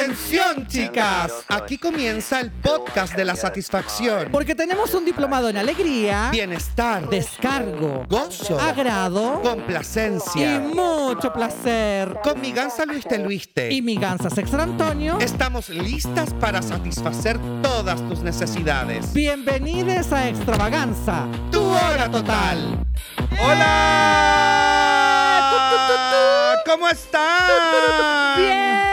Atención, chicas. Aquí comienza el podcast de la satisfacción. Porque tenemos un diplomado en alegría, Bienestar, descargo, gozo, agrado y complacencia. mucho placer. Con mi gansa Luiste Luiste. Y mi gansa Sextra Antonio, Estamos listas para satisfacer todas tus necesidades. bienvenidos a Extravaganza. Tu hora total. ¡Hola! ¿Cómo estás? ¡Bien!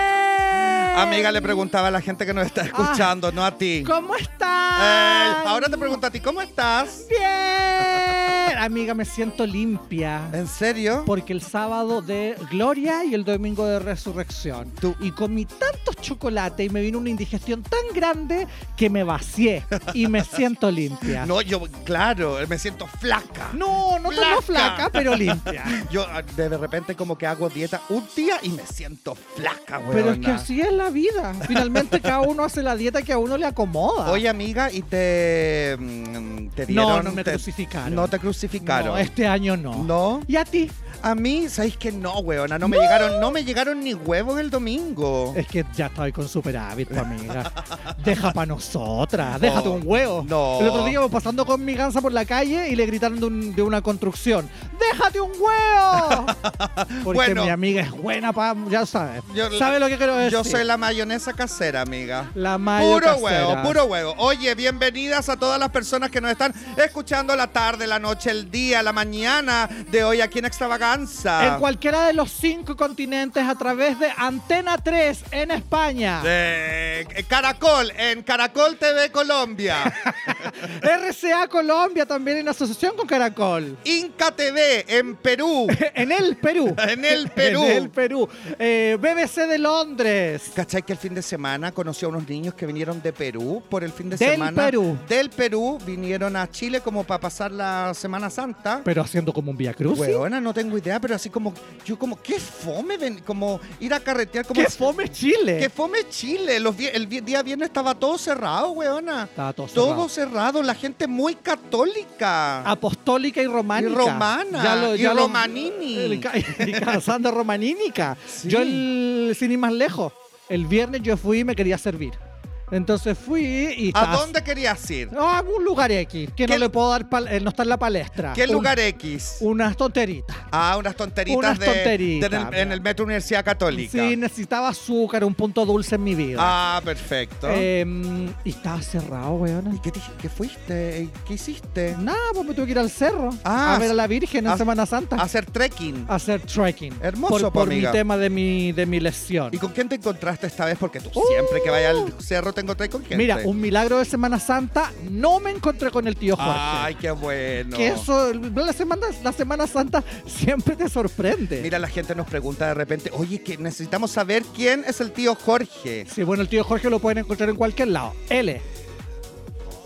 Amiga, le preguntaba a la gente que nos está escuchando, no a ti. ¿Cómo estás? Ey, ahora te pregunto a ti, ¿cómo estás? Bien. Amiga, me siento limpia. ¿En serio? Porque el sábado de Gloria y el domingo de Resurrección. Tú- Y comí tantos chocolates y me vino una indigestión tan grande que me vacié y me siento limpia. No, yo, claro, me siento flaca. no, no Flaca. flaca, pero limpia. Yo ah, de repente como que hago dieta un día y me siento flaca, weón. Pero es que así es la vida. Finalmente cada uno hace la dieta que a uno le acomoda. Oye, amiga, ¿y te, mm, te dieron? no, no me te- crucificaron. No te crucificaron. No, este año no. ¿No? ¿Y a ti? A mí, ¿sabéis que no, weona? No me llegaron, no me llegaron ni huevos el domingo. Es que ya estoy con superávit, amiga. Deja para nosotras, déjate un huevo. no. El otro día íbamos pasando con mi gansa por la calle y le gritaron de, un- de una construcción: ¡Déjate un huevo! Porque Bueno. mi amiga es buena para. Ya sabes. Yo- ¿Sabe lo que quiero decir? Yo soy la mayonesa casera, amiga. La mayo Puro casera. huevo, puro huevo. Oye, bienvenidas a todas las personas que nos están escuchando la tarde, la noche, el día, la mañana de hoy aquí en En cualquiera de los cinco continentes a través de Antena 3 en España. De Caracol, en Caracol TV Colombia. RCA Colombia también en asociación con Caracol. Inca TV en Perú. En el Perú. En el Perú. En el Perú. Eh, BBC de Londres. ¿Cachai que el fin de semana conocí a unos niños que vinieron de Perú por el fin de Del semana? Perú. Del Perú. Vinieron a Chile como para pasar la Semana Santa. Pero haciendo como un Via Cruz. Weona, no tengo idea, pero así como, yo como, qué fome, ven- como ir a carretear, como ¡Qué fome Chile! qué fome Chile. Los el día viernes estaba todo cerrado, weona. Estaba todo Todo cerrado. cerrado, la gente muy católica. Apostólica y románica. Y romana, y lo- romanini. y casando romanínica. Sí. Yo, el, sin ir más lejos, el viernes yo fui y me quería servir. Entonces fui y... ¿A dónde querías ir? No, a un lugar X, que ¿Qué- no le puedo dar, pal- eh, no está en la palestra. ¿Qué Un- lugar X? Unas tonteritas. Ah, unas tonteritas Unas de, tonteritas, de en, el, en el Metro Universidad Católica. Sí, necesitaba azúcar, un punto dulce en mi vida. Ah, perfecto. Em, y estaba cerrado, weona. ¿Y qué, te- qué fuiste? ¿Qué hiciste? Nada, pues me tuve que ir al cerro Ah, a ver a la Virgen en a- Semana Santa. A hacer trekking. hacer trekking. Hermoso, por, po, por mi amiga. tema de mi, de mi lesión. ¿Y con quién te encontraste esta vez? Porque tú siempre que vayas al cerro te encontrás con gente. Mira, un milagro de Semana Santa, no me encontré con el tío Jorge. Ay, qué bueno. Que eso, la semana, la semana Santa siempre te sorprende. Mira, la gente nos pregunta de repente, oye, que necesitamos saber quién es el tío Jorge. Sí, bueno, el tío Jorge lo pueden encontrar en cualquier lado. Él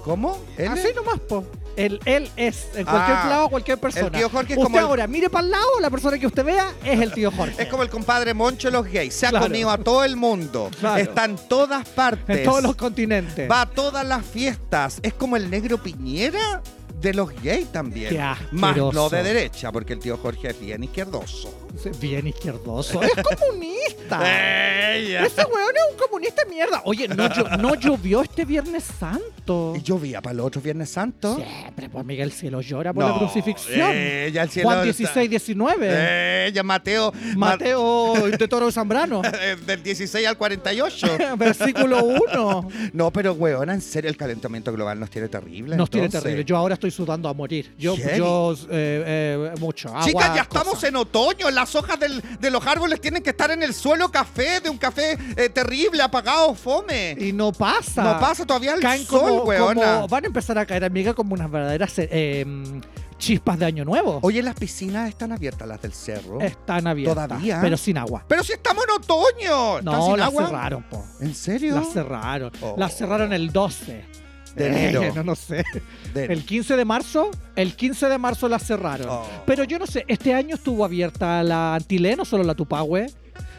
¿Cómo? ¿Él? Así nomás, po. Él, él es, en cualquier Ah, lado, cualquier persona. el tío Jorge es usted como el- ahora, mire para el lado, la persona que usted vea es el tío Jorge. Es como el compadre Moncho de los gays. Se ha Claro. comido a todo el mundo. Claro. Está en todas partes. en todos los continentes. Va a todas las fiestas. Es como el negro Piñera de los gays también. Qué Más no de derecha, porque el tío Jorge es bien izquierdoso. Bien izquierdoso. Es comunista. Ella. Ese weón es un comunista de mierda. Oye, no, llo- no llovió este Viernes Santo. Y llovía para el otro Viernes Santo. Siempre, pues Miguel, el cielo llora por No, la crucifixión. ya el cielo Juan está- 16, 19. Ella, Mateo. Mateo de Toro Zambrano. Eh, Del 16 al 48. Versículo 1. No, pero weona, en serio, el calentamiento global nos tiene terrible. Nos tiene terrible. Yo ahora estoy sudando a morir. Yo, yo eh, eh, mucho. Agua, Chicas, ya estamos cosa. en otoño. Las hojas del- de los árboles tienen que estar en el suelo café, de un café eh, terrible, apagado, fome. Y no pasa. No pasa todavía el Caen sol, como- van a empezar a caer, amiga, como unas verdaderas em, chispas de año nuevo. Oye, las piscinas están abiertas, las del cerro. Están abiertas. ¿Todavía? Pero sin agua. Pero si estamos en otoño. ¿Están No, las cerraron, po. ¿En serio? Las cerraron. Oh. Las cerraron el 12. De enero. Eh, no, no sé. De- El 15 de marzo, el 15 de marzo las cerraron. Oh. Pero yo no sé, este año estuvo abierta la Antileno, solo la Tupahue.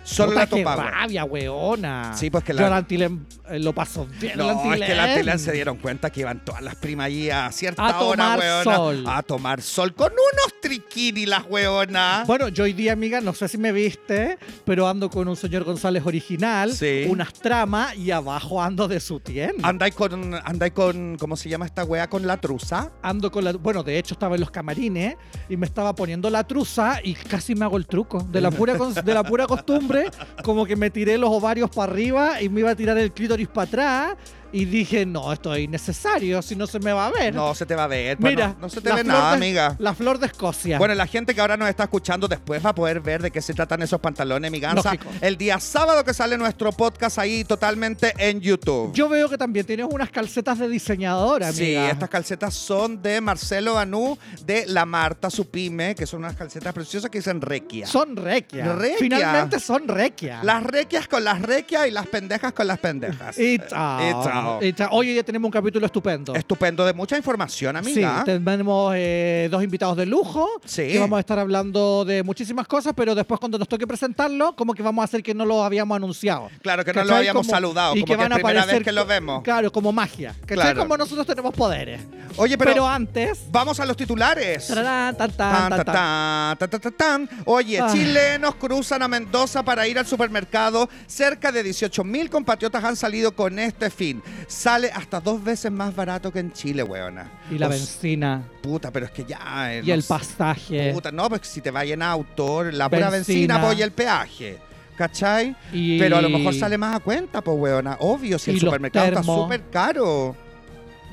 Solo Puta, la qué Topago. rabia, weona. Sí, pues que Yo la- al Antilem eh, lo paso bien. No, es que la Antilén se dieron cuenta que iban todas las primas ahí a cierta A hora, tomar weona, sol. A tomar sol con unos triquini las weonas. Bueno, yo hoy día, amiga, no sé si me viste, pero ando con un señor González original, Sí. unas tramas y abajo ando de su tienda. Andáis con, andáis con, ¿cómo se llama esta wea? Con la truza. Ando con la. Bueno, de hecho estaba en los camarines y me estaba poniendo la truza y casi me hago el truco. De la pura, de la pura costumbre, como que me tiré los ovarios para arriba y me iba a tirar el clítoris para atrás. Y dije, no, esto es innecesario, si no se me va a ver. No se te va a ver. pues Mira, no, no se te ve nada, de- amiga. La flor de Escocia. Bueno, la gente que ahora nos está escuchando después va a poder ver de qué se tratan esos pantalones, mi gansa. Lógico. El día sábado que sale nuestro podcast ahí totalmente en YouTube. Yo veo que también tienes unas calcetas de diseñadora, Sí, amiga. estas calcetas son de Marcelo Anú, de la Marta Supime, que son unas calcetas preciosas que dicen Requia. Son requia. Requia. Finalmente son requia. Las requias con las requias y las pendejas con las pendejas. Y chao. Y chao. Y chao. Oye, ya tenemos un capítulo estupendo. Estupendo, de mucha información, amiga. Sí, tenemos eh, dos invitados de lujo. Sí. Que vamos a estar hablando de muchísimas cosas, pero después cuando nos toque presentarlo, como que vamos a hacer que no lo habíamos anunciado. Claro que no lo habíamos Como- saludado, y como que que, van es a primera aparecer vez que lo vemos. Claro, como magia. ¿Cachai? Claro. Como nosotros tenemos poderes. Oye, Pero, pero, antes. vamos a los titulares. tararán, tan, Tan, tan. Oye, Ah. chilenos cruzan a Mendoza para ir al supermercado. Cerca de 18 mil compatriotas han salido con este fin. Sale hasta dos veces más barato que en Chile, weona. Y la O benzina. Puta, pero es que ya. eh, Y no el sé. pasaje. Puta, no, pues si te vayas en auto, la pura Benzina. benzina, pues, y el peaje. ¿Cachai? Y- Pero a lo mejor sale más a cuenta, pues, weona. Obvio, si el supermercado está súper caro.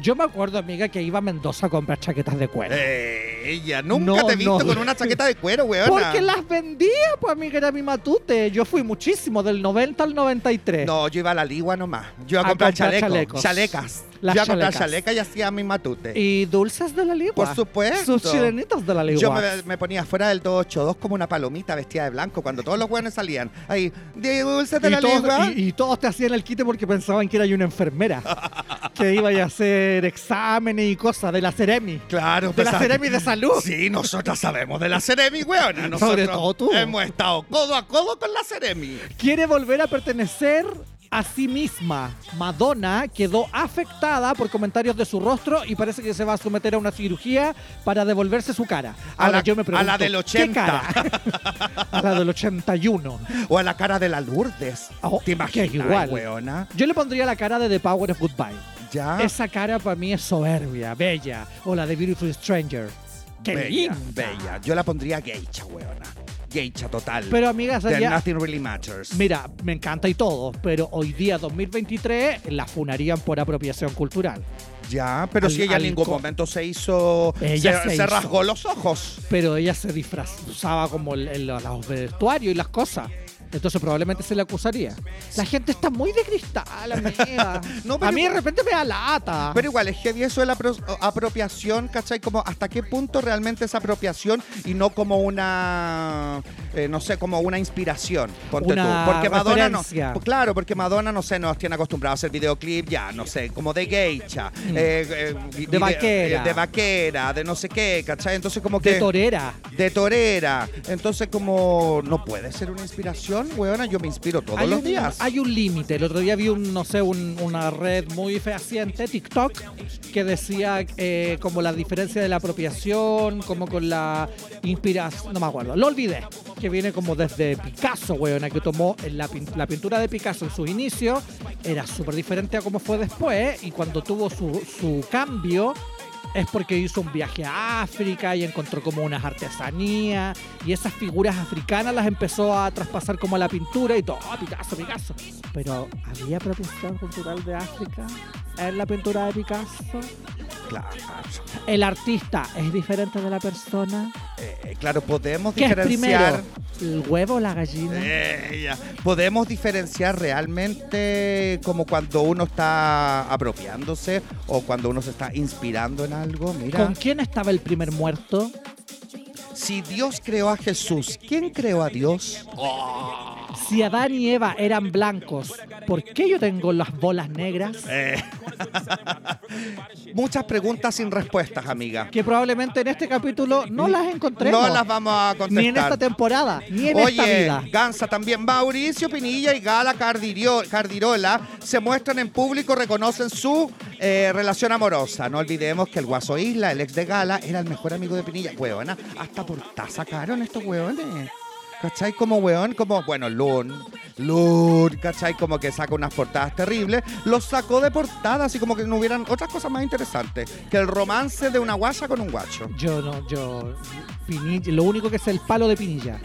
Yo me acuerdo, amiga, que iba a Mendoza a comprar chaquetas de cuero. Eh, ella, nunca No, te he visto no. con una chaqueta de cuero, weona. Porque las vendía, pues, amiga, era mi matute. Yo fui muchísimo, del 90 al 93. No, yo iba a la ligua nomás. Yo iba a A comprar, comprar chaleco, chalecos. chalecas. Las yo iba a comprar chalecas. chaleca y hacía mi matute. Y dulces de la ligua. Por supuesto. Sus chilenitos de la ligua. Yo me, me ponía fuera del 282 como una palomita vestida de blanco cuando todos los buenos salían. Ahí, dulces de y, la todos, ligua. y- y todos te hacían el quite porque pensaban que era una enfermera. que iba a hacer exámenes y cosas de la Ceremi. Claro, De la pues, Ceremi de salud. Sí, nosotras sabemos de la Ceremi. Nosotros Sobre todo tú. Hemos estado codo a codo con la Ceremi. Quiere volver a pertenecer a sí misma. Madonna quedó afectada por comentarios de su rostro y parece que se va a someter a una cirugía para devolverse su cara. A la- yo me a pregunto, la del ¿qué 80. cara? a la del 81. O a la cara de la Lourdes. Oh, ¿Te imaginas, igual. weona? Yo le pondría la cara de The Power of Goodbye. Ya. Esa cara para mí es soberbia, bella. O la de Beautiful Stranger. ¡Qué bella, linda! bella. Yo la pondría geisha, weona. Geisha total. Pero amigas, ya- Nothing Really Matters. mira, me encanta y todo, pero hoy día 2023 la funarían por apropiación cultural. Ya, pero Al- si ella en ningún momento se hizo. Ella se, se se hizo. rasgó los ojos. Pero ella se disfrazaba como el, el- los vestuarios y las cosas. Entonces probablemente se le acusaría. La gente está muy de cristal, amiga. No, pero a mí de repente me da lata. Pero igual, es heavy eso de la apro- apropiación, ¿cachai? Como hasta qué punto realmente es apropiación y no como una, eh, no sé, como una inspiración, ponte Una tú. Porque Madonna no, referencia. pues claro, porque Madonna, no sé, nos tiene acostumbrados a hacer videoclip ya, no sé, como de geisha, Mm. eh, eh, vide- vaquera. de vaquera, de no sé qué, ¿cachai? Entonces como que... de torera. de torera. Entonces, como no puede ser una inspiración, weona, yo me inspiro todos hay los un, días. Hay un límite. El otro día vi un, no sé, un- una red muy fehaciente, TikTok, que decía eh, como la diferencia de la apropiación, como con la inspiración. No me acuerdo, lo olvidé. Que viene como desde Picasso, weona, que tomó la, la pintura de Picasso en sus inicios. Era súper diferente a como fue después. Y cuando tuvo su, su cambio. Es porque hizo un viaje a África y encontró como unas artesanías y esas figuras africanas las empezó a traspasar como a la pintura y todo, "Ah, Picasso, Picasso. Pero ¿había apropiación cultural de África en la pintura de Picasso? Claro. ¿El artista es diferente de la persona? Eh, claro, podemos ¿Qué es diferenciar. primero? ¿El huevo o la gallina? Eh, ya. Podemos diferenciar realmente como cuando uno está apropiándose o cuando uno se está inspirando en algo. Mira, ¿Con quién estaba el primer muerto? Si Dios creó a Jesús, ¿quién creó a Dios? Si Adán y Eva eran blancos, ¿por qué yo tengo las bolas negras? Eh, Muchas preguntas sin respuestas, amiga. Que probablemente en este capítulo no las encontremos. No las vamos a contestar. Ni en esta temporada, ni en esta Oye, vida. Gansa también. Mauricio Pinilla y Gala Cardirio- Cardirola se muestran en público, reconocen su eh, relación amorosa. No olvidemos que el Guaso Isla, el ex de Gala, era el mejor amigo de Pinilla. Huevona, hasta por sacaron estos hueones. ¿Cachai? Como hueón, como, bueno, Lun, Lun, ¿cachai? Como que saca unas portadas terribles. Los sacó de portada, así como que no hubieran otras cosas más interesantes que el romance de una guacha con un guacho. Yo no, yo. Pinilla, lo único que es el palo de Pinilla.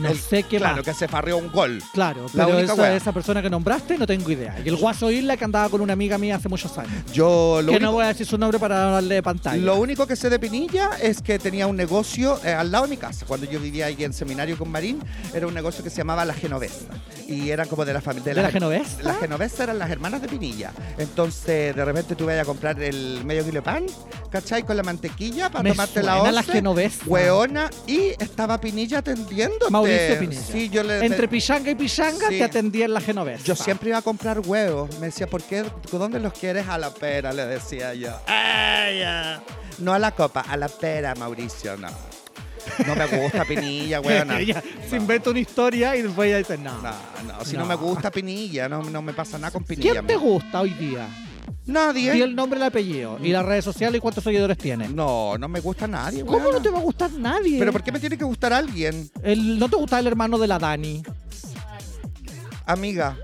No El- sé qué claro, más. que se farreó un gol. Claro, La pero única esa, esa persona que nombraste no tengo idea. Y el Guaso Isla que andaba con una amiga mía hace muchos años. Yo lo que único, no voy a decir su nombre para darle pantalla. lo único que sé de Pinilla es que tenía un negocio eh, al lado de mi casa. Cuando yo vivía ahí en seminario con Marín, era un negocio que se llamaba La Genovesa. Y eran como de la familia. ¿De la Genovesa? Las Genovesa eran las hermanas de Pinilla. Entonces, de repente tú ibas a comprar el medio kilo de pan, ¿cachai? Con la mantequilla para Me tomarte la once. la Genovesa. Hueona. Y estaba Pinilla atendiendo. Mauricio Pinilla. Sí, yo le... Entre pichanga y pichanga Sí. te atendía en la Genovesa. Yo siempre iba a comprar huevos. Me decía, ¿por qué? ¿Dónde los quieres? A la pera, le decía yo. ¡Ay, ya! No a la copa, a la pera, Mauricio, no. No me gusta Pinilla, huevona. Ella se inventa una historia y después ella dice, no. No, no, si no. No. me gusta Pinilla, no, no me pasa nada con Pinilla. ¿Quién te gusta hoy día? Nadie. Di el nombre y el apellido. Y las redes sociales y cuántos seguidores tiene. No, no me gusta nadie, ¿Cómo no te va a gustar nadie? ¿Pero por qué me tiene que gustar alguien? El- ¿No te gusta el hermano de la Dani? Amiga,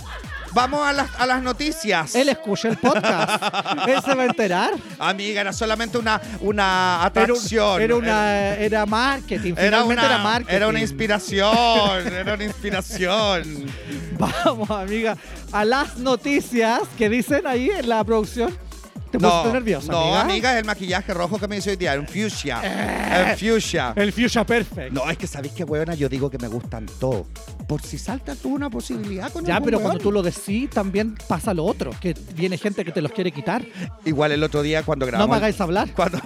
vamos a las, a las noticias. Él escucha el podcast. Él se va a enterar. Amiga, era solamente una, una Era, un- atracción. era una, era marketing. Era una, era marketing. era una inspiración, era una inspiración. Vamos, amiga, a las noticias que dicen ahí en la producción. ¿Te pusiste nerviosa, no, amiga? amiga, es el maquillaje rojo que me hizo hoy día, un fuchsia. El fuchsia. El Fuchsia Perfect. No, es que sabéis que huevona, yo digo que me gustan todos. Por si salta tú una posibilidad con Ya, pero cuando tú lo decís, también pasa lo otro, que viene gente que te los quiere quitar. Igual el otro día cuando No grabamos. me hagáis hablar. Cuando...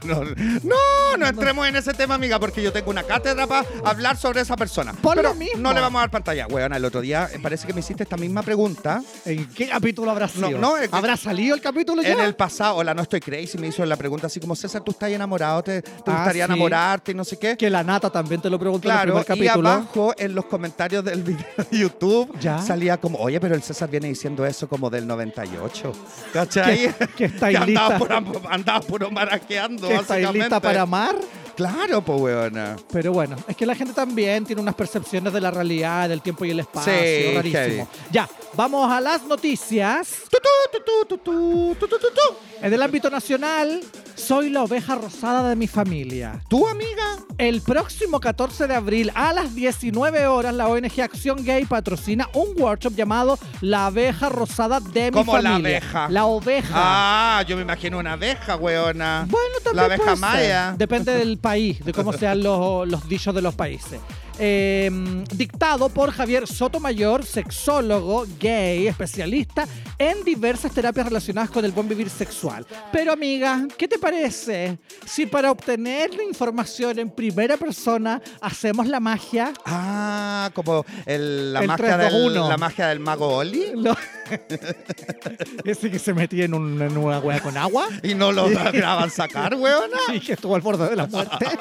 No, no, no entremos en ese tema, amiga, porque yo tengo una cátedra para hablar sobre esa persona. Por Pero lo mismo. no le vamos a dar pantalla. Weona, el otro día eh, parece que me hiciste esta misma pregunta. ¿En qué capítulo habrá sido? no, es que- ¿Habrá salido el capítulo ya? En el pasado, hola, no estoy crazy, me hizo la pregunta así como, César, ¿tú estás enamorado? ¿Te, te Ah, gustaría sí. enamorarte y no sé qué? Que la nata también te lo preguntó Claro, en el y primer capítulo. abajo en los comentarios del video de YouTube Ya. salía como, oye, pero el César viene diciendo eso como del 98. ¿Cachai? Que- que estáis andaba lista. puro, andaba puro maraqueando, mundo. Que estáis lista para amar. Claro, pues weona. Pero bueno, es que la gente también tiene unas percepciones de la realidad, del tiempo y el espacio. Sí, rarísimo. Ya, vamos a las noticias. En el ámbito nacional, soy la oveja rosada de mi familia. ¿Tu amiga? El próximo 14 de abril a las 19 horas, la ONG Acción Gay patrocina un workshop llamado La abeja rosada de mi ¿Cómo la abeja? La oveja. Ah, yo me imagino una abeja, weona. Bueno, también La abeja puede ser. maya. Depende del país, de cómo sean los, los dichos de los países. Eh, dictado por Javier Sotomayor, sexólogo, gay, especialista en diversas terapias relacionadas con el buen vivir sexual. Pero amiga, ¿qué te parece si para obtener la información en primera persona hacemos la magia? Ah, como el- la, El magia 3, 2, del, 1. la magia del mago Oli. Ese que se metía en, un- en una hueá con agua Y no lo lograban sacar, weona. y que estuvo al borde de la muerte.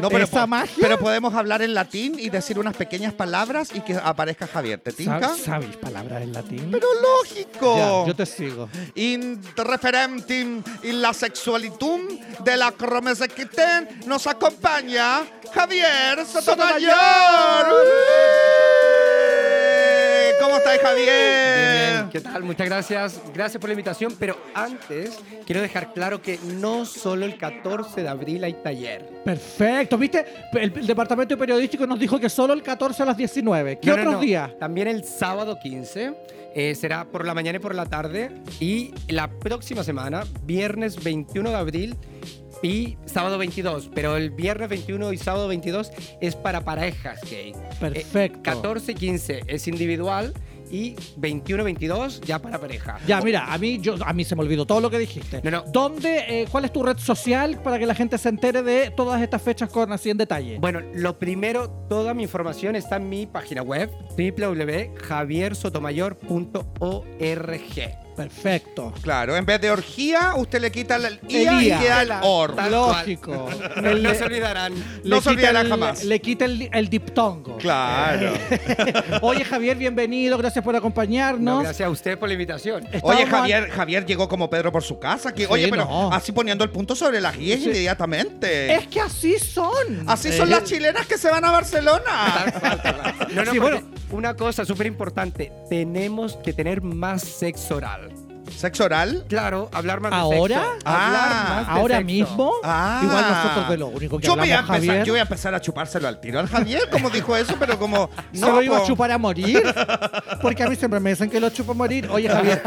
No, pero, Esa po- magia. pero podemos hablar en latín y decir unas pequeñas palabras y que aparezca Javier. ¿Te tinca? ¿Sab- ¿Sabéis palabras en latín? Pero lógico. Ya, yo te sigo. In referentim in la sexualitum de la cromesequiten nos acompaña Javier Sotomayor. Sotomayor. ¿Cómo estás, Javier? Bien, bien. ¿Qué tal? Muchas gracias. Gracias por la invitación. Pero antes, quiero dejar claro que no solo el 14 de abril hay taller. Perfecto, ¿viste? El, el departamento periodístico nos dijo que solo el 14 a las 19. ¿Qué No, no, otros no. días? También el sábado 15. eh, será por la mañana y por la tarde. Y la próxima semana, viernes 21 de abril y sábado 22. Pero el viernes 21 y sábado 22 es para parejas gay. Perfecto. Eh, 14 y 15 es individual y 21 22 ya para pareja. Ya, mira, a mí, yo, a mí se me olvidó todo lo que dijiste. No, no. ¿Dónde, eh, ¿Cuál es tu red social para que la gente se entere de todas estas fechas con así en detalle? Bueno, lo primero, toda mi información está en mi página web, www.javiersotomayor.org. Perfecto. Claro, en vez de orgía, usted le quita el IA El y IA. queda el or. Tal Lógico. No Le- se olvidarán. No se quita olvidará el- jamás. Le quita el, el diptongo. Claro. Oye, Javier, bienvenido. Gracias por No, acompañarnos. gracias a usted por la invitación. Estábamos Oye, Javier, Javier llegó como Pedro por su casa. Que, Sí, oye, pero no. así poniendo el punto sobre las guías Sí. inmediatamente. Es que así son. Así son Eh, las chilenas que se van a Barcelona. No, no, Sí, porque bueno. Una cosa súper importante, tenemos que tener más sexo oral. ¿Sexo oral? Claro, hablar más de ¿Ahora? sexo. Ah, hablar más de Ahora sexo. mismo. Ah. Igual nosotros de lo único que yo voy, a empezar, Javier. yo voy a empezar a chupárselo al tiro al Javier, como dijo eso, pero como. ¿Se No, lo iba a chupar a morir? Porque a mí siempre me dicen que lo chupo a morir. Oye, Javier,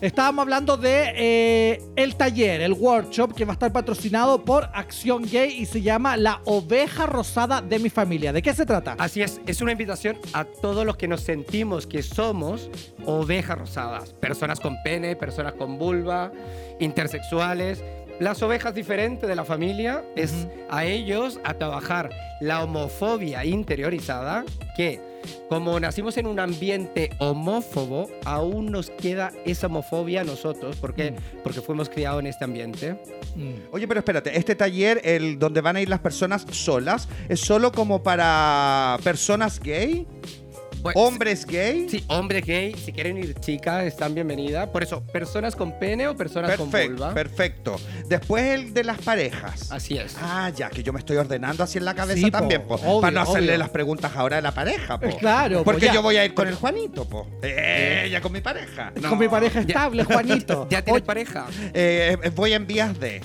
estábamos hablando de eh, el taller, el workshop, que va a estar patrocinado por Acción Gay y se llama La Oveja Rosada de mi familia. ¿De qué se trata? Así es, es una invitación a todos los que nos sentimos que somos ovejas rosadas. Personas con pene, personas con vulva, intersexuales. Las ovejas diferentes de la familia es a ellos a trabajar la homofobia interiorizada que como nacimos en un ambiente homófobo, aún nos queda esa homofobia a nosotros. ¿Por qué? Mm. Porque fuimos criados en este ambiente. Mm. Oye, pero espérate, este taller, el donde van a ir las personas solas, ¿es solo como para personas gay? ¿Hombres gay? Sí, hombres gay, si quieren ir chicas, están bienvenidas. Por eso, personas con pene o personas con vulva. perfecto. Después el de las parejas. Así es. Ah, ya, que yo me estoy ordenando así en la cabeza Sí, también, po, obvio, para no hacerle obvio. las preguntas ahora de la pareja, po. Claro, Porque yo voy a ir con el Juanito, po. Eh, ya con mi pareja. Con mi pareja Ya- estable, Juanito. ¿Ya tienes pareja? Eh, voy en vías de.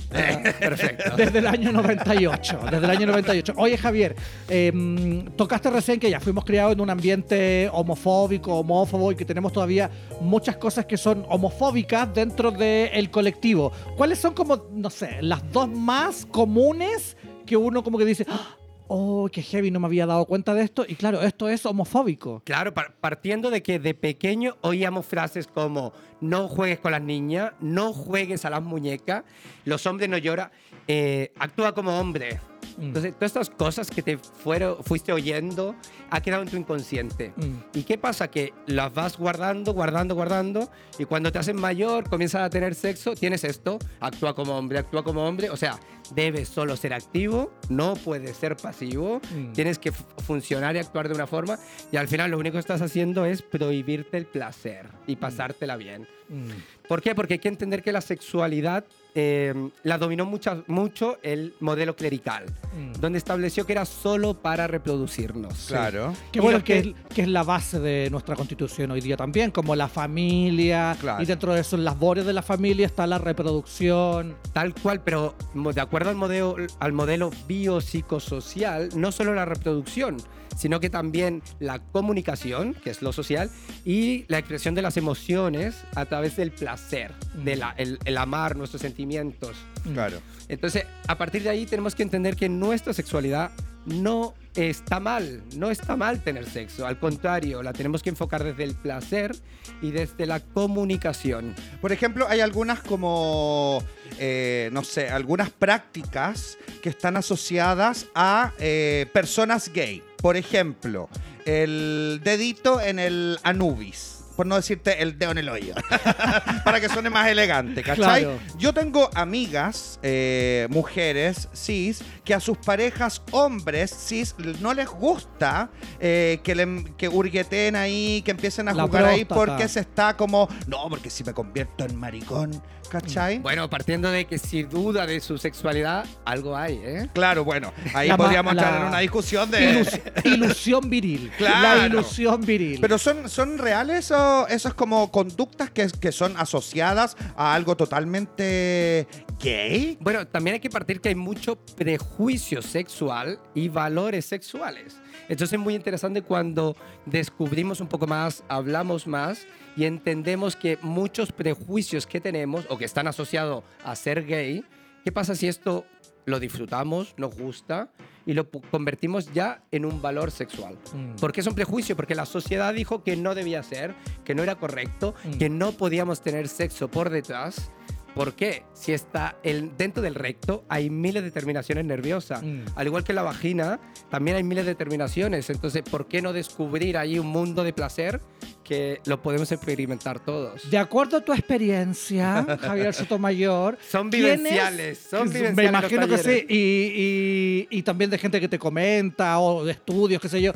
Perfecto. Desde el año 98. Desde el año 98. Oye, Javier, eh, tocaste recién que ya fuimos criados en un ambiente homofóbico, homófobo y que tenemos todavía muchas cosas que son homofóbicas dentro del colectivo. ¿Cuáles son como, no sé, las dos más comunes que uno como que dice, "Ah, oh, qué heavy, no me había dado cuenta de esto? Y claro, esto es homofóbico. Claro, par- partiendo de que de pequeño oíamos frases como no juegues con las niñas, no juegues a las muñecas, los hombres no lloran, eh, actúa como hombre. Mm. Entonces, todas estas cosas que te fueron, fuiste oyendo ha quedado en tu inconsciente. Mm. ¿Y qué pasa? Que las vas guardando, guardando, guardando, y cuando te haces mayor, comienzas a tener sexo, tienes esto, actúa como hombre, actúa como hombre, o sea, debes solo ser activo, no puedes ser pasivo, Mm. tienes que funcionar y actuar de una forma, y al final lo único que estás haciendo es prohibirte el placer y pasártela bien. Mm. ¿Por qué? Porque hay que entender que la sexualidad eh, la dominó mucha- mucho el modelo clerical, Mm. donde estableció que era solo para reproducirnos. Claro. Que Y bueno, que, que- es, que es la base de nuestra constitución hoy día también, como la familia, Claro. y dentro de eso, en las labores de la familia está la reproducción. Tal cual, pero de acuerdo al modelo, al modelo biopsicosocial, no solo la reproducción, sino que también la comunicación, que es lo social, y la expresión de las emociones a través del placer, Mm. del el, el amar nuestros sentimientos. Claro. Entonces, a partir de ahí tenemos que entender que nuestra sexualidad no está mal, no está mal tener sexo, al contrario, la tenemos que enfocar desde el placer y desde la comunicación. Por ejemplo, hay algunas como, eh, no sé, algunas prácticas que están asociadas a eh, personas gay. Por ejemplo, el dedito en el anubis. Por no decirte el dedo en el hoyo. Para que suene más elegante, ¿cachai? Claro. Yo tengo amigas, eh, mujeres cis, que a sus parejas hombres cis no les gusta eh, que, le, que hurgueteen ahí, que empiecen a La jugar ahí porque se está como, no, porque si me convierto en maricón, ¿cachai? Bueno, partiendo de que si duda de su sexualidad, algo hay, ¿eh? Claro, bueno, ahí La ma- podríamos la- entrar en una discusión de... Ilus- ilusión viril. Claro. La ilusión viril. Pero son, son reales o esas como conductas que, que son asociadas a algo totalmente gay. Bueno, también hay que partir que hay mucho prejuicio sexual y valores sexuales. Entonces es muy interesante cuando descubrimos un poco más, hablamos más y entendemos que muchos prejuicios que tenemos o que están asociados a ser gay, ¿qué pasa si esto lo disfrutamos, nos gusta y lo convertimos ya en un valor sexual? Mm. ¿Por qué es un prejuicio? Porque la sociedad dijo que no debía ser, que no era correcto, Mm. que no podíamos tener sexo por detrás. ¿Por qué? Si está el, dentro del recto hay miles de terminaciones nerviosas. Mm. Al igual que la vagina, también hay miles de terminaciones. Entonces, ¿por qué no descubrir ahí un mundo de placer que lo podemos experimentar todos. De acuerdo a tu experiencia, Javier Sotomayor. Son ¿quiénes- vivenciales, son vivenciales. Me los imagino que talleres. sí. Y, y- y también de gente que te comenta o de estudios, qué sé yo.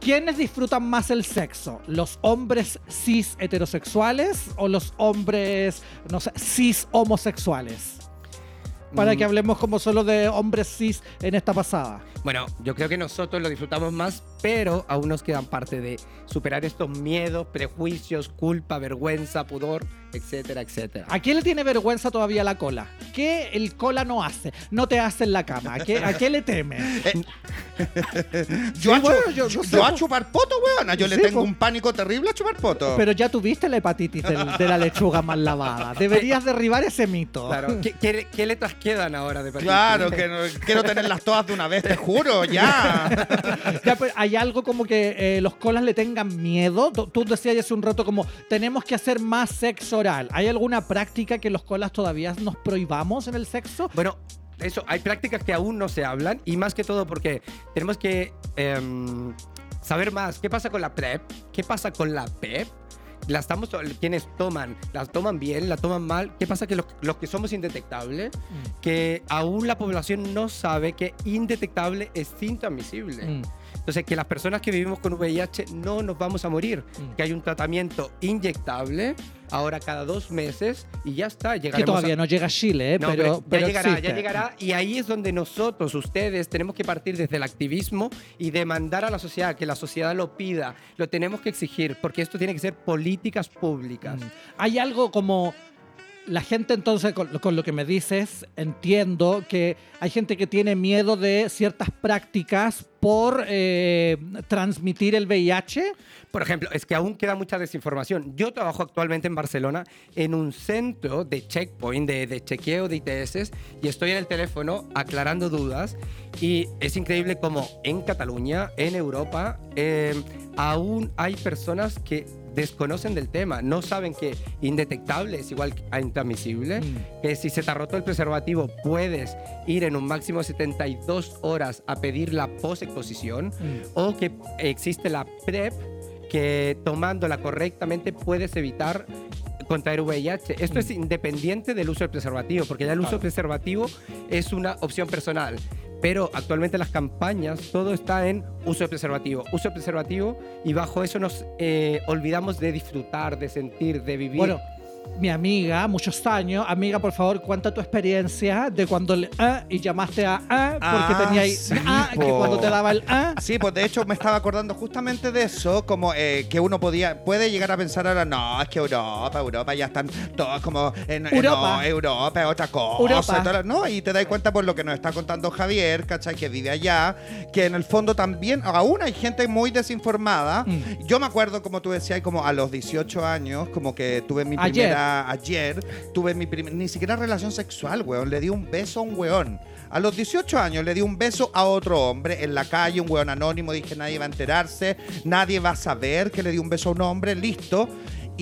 ¿Quiénes disfrutan más el sexo? ¿Los hombres cis heterosexuales o los hombres, no sé, cis homosexuales? Para Mm. que hablemos como solo de hombres cis en esta pasada. Bueno, yo creo que nosotros lo disfrutamos más, pero aún nos quedan parte de superar estos miedos, prejuicios, culpa, vergüenza, pudor, etcétera, etcétera. ¿A quién le tiene vergüenza todavía la cola? ¿Qué el cola no hace? No te hace en la cama. ¿A qué, a qué le teme? Yo, a, bueno, yo- yo no sé, a po. chupar poto, weona. Yo le tengo po. un pánico terrible a chupar poto. Pero ya tuviste la hepatitis del- de la lechuga mal lavada. Deberías derribar ese mito. Claro. ¿Qué, qué- qué letras quedan ahora de Claro, que no- quiero tenerlas todas de una vez, te juro, ya. Ya, pues, hay algo como que eh, los colas le tengan miedo. Tú decías hace un rato como tenemos que hacer más sexo oral. ¿Hay alguna práctica que los colas todavía nos prohibamos en el sexo? Bueno, eso, hay prácticas que aún no se hablan y más que todo porque tenemos que em, saber más. ¿Qué pasa con la PrEP? ¿Qué pasa con la PEP? La estamos, quienes toman, las toman bien, la toman mal. ¿Qué pasa que los, los que somos indetectables, que aún la población no sabe que indetectable es intransmisible? Mm. Entonces, que las personas que vivimos con VIH no nos vamos a morir. Mm. Que hay un tratamiento inyectable ahora cada dos meses y ya está. Que todavía a- no llega a Chile, ¿eh? no, pero, pero, pero ya llegará, existe. ya llegará. Y ahí es donde nosotros, ustedes, tenemos que partir desde el activismo y demandar a la sociedad, que la sociedad lo pida. Lo tenemos que exigir, porque esto tiene que ser políticas públicas. Mm. Hay algo como la gente entonces, con, con lo que me dices, entiendo que hay gente que tiene miedo de ciertas prácticas por eh, transmitir el VIH. Por ejemplo, es que aún queda mucha desinformación. Yo trabajo actualmente en Barcelona en un centro de checkpoint, de, de chequeo de ITS, y estoy en el teléfono aclarando dudas. Y es increíble como en Cataluña, en Europa, eh, aún hay personas que desconocen del tema, no saben que indetectable es igual a intransmisible, Mm. que si se te ha roto el preservativo puedes ir en un máximo de 72 horas a pedir la posexposición Mm. o que existe la PrEP que tomándola correctamente puedes evitar contraer VIH. Esto es independiente del uso del preservativo, porque ya el uso del preservativo es una opción personal. Pero actualmente las campañas, todo está en uso de preservativo. Uso de preservativo y bajo eso nos eh, olvidamos de disfrutar, de sentir, de vivir. Mi amiga, muchos años, amiga, por favor, cuenta tu experiencia de cuando le ah, y llamaste a ah porque Ah, tenía ahí sí, ah, que cuando te daba el ah. Sí, pues de hecho me estaba acordando justamente de eso, como eh, que uno podía, puede llegar a pensar ahora, no, es que Europa, Europa ya están todos como en Europa. no, Europa es otra cosa. Europa. y no, y te das cuenta por lo que nos está contando Javier, ¿cachai? Que vive allá, que en el fondo también, aún hay gente muy desinformada. Mm. Yo me acuerdo, como tú decías, como a los 18 años, como que tuve mi Ayer. primera, ayer, tuve mi primera, ni siquiera relación sexual, weón, le di un beso a un weón. A los 18 años le di un beso a otro hombre en la calle, un weón anónimo, dije nadie va a enterarse, nadie va a saber que le di un beso a un hombre, listo.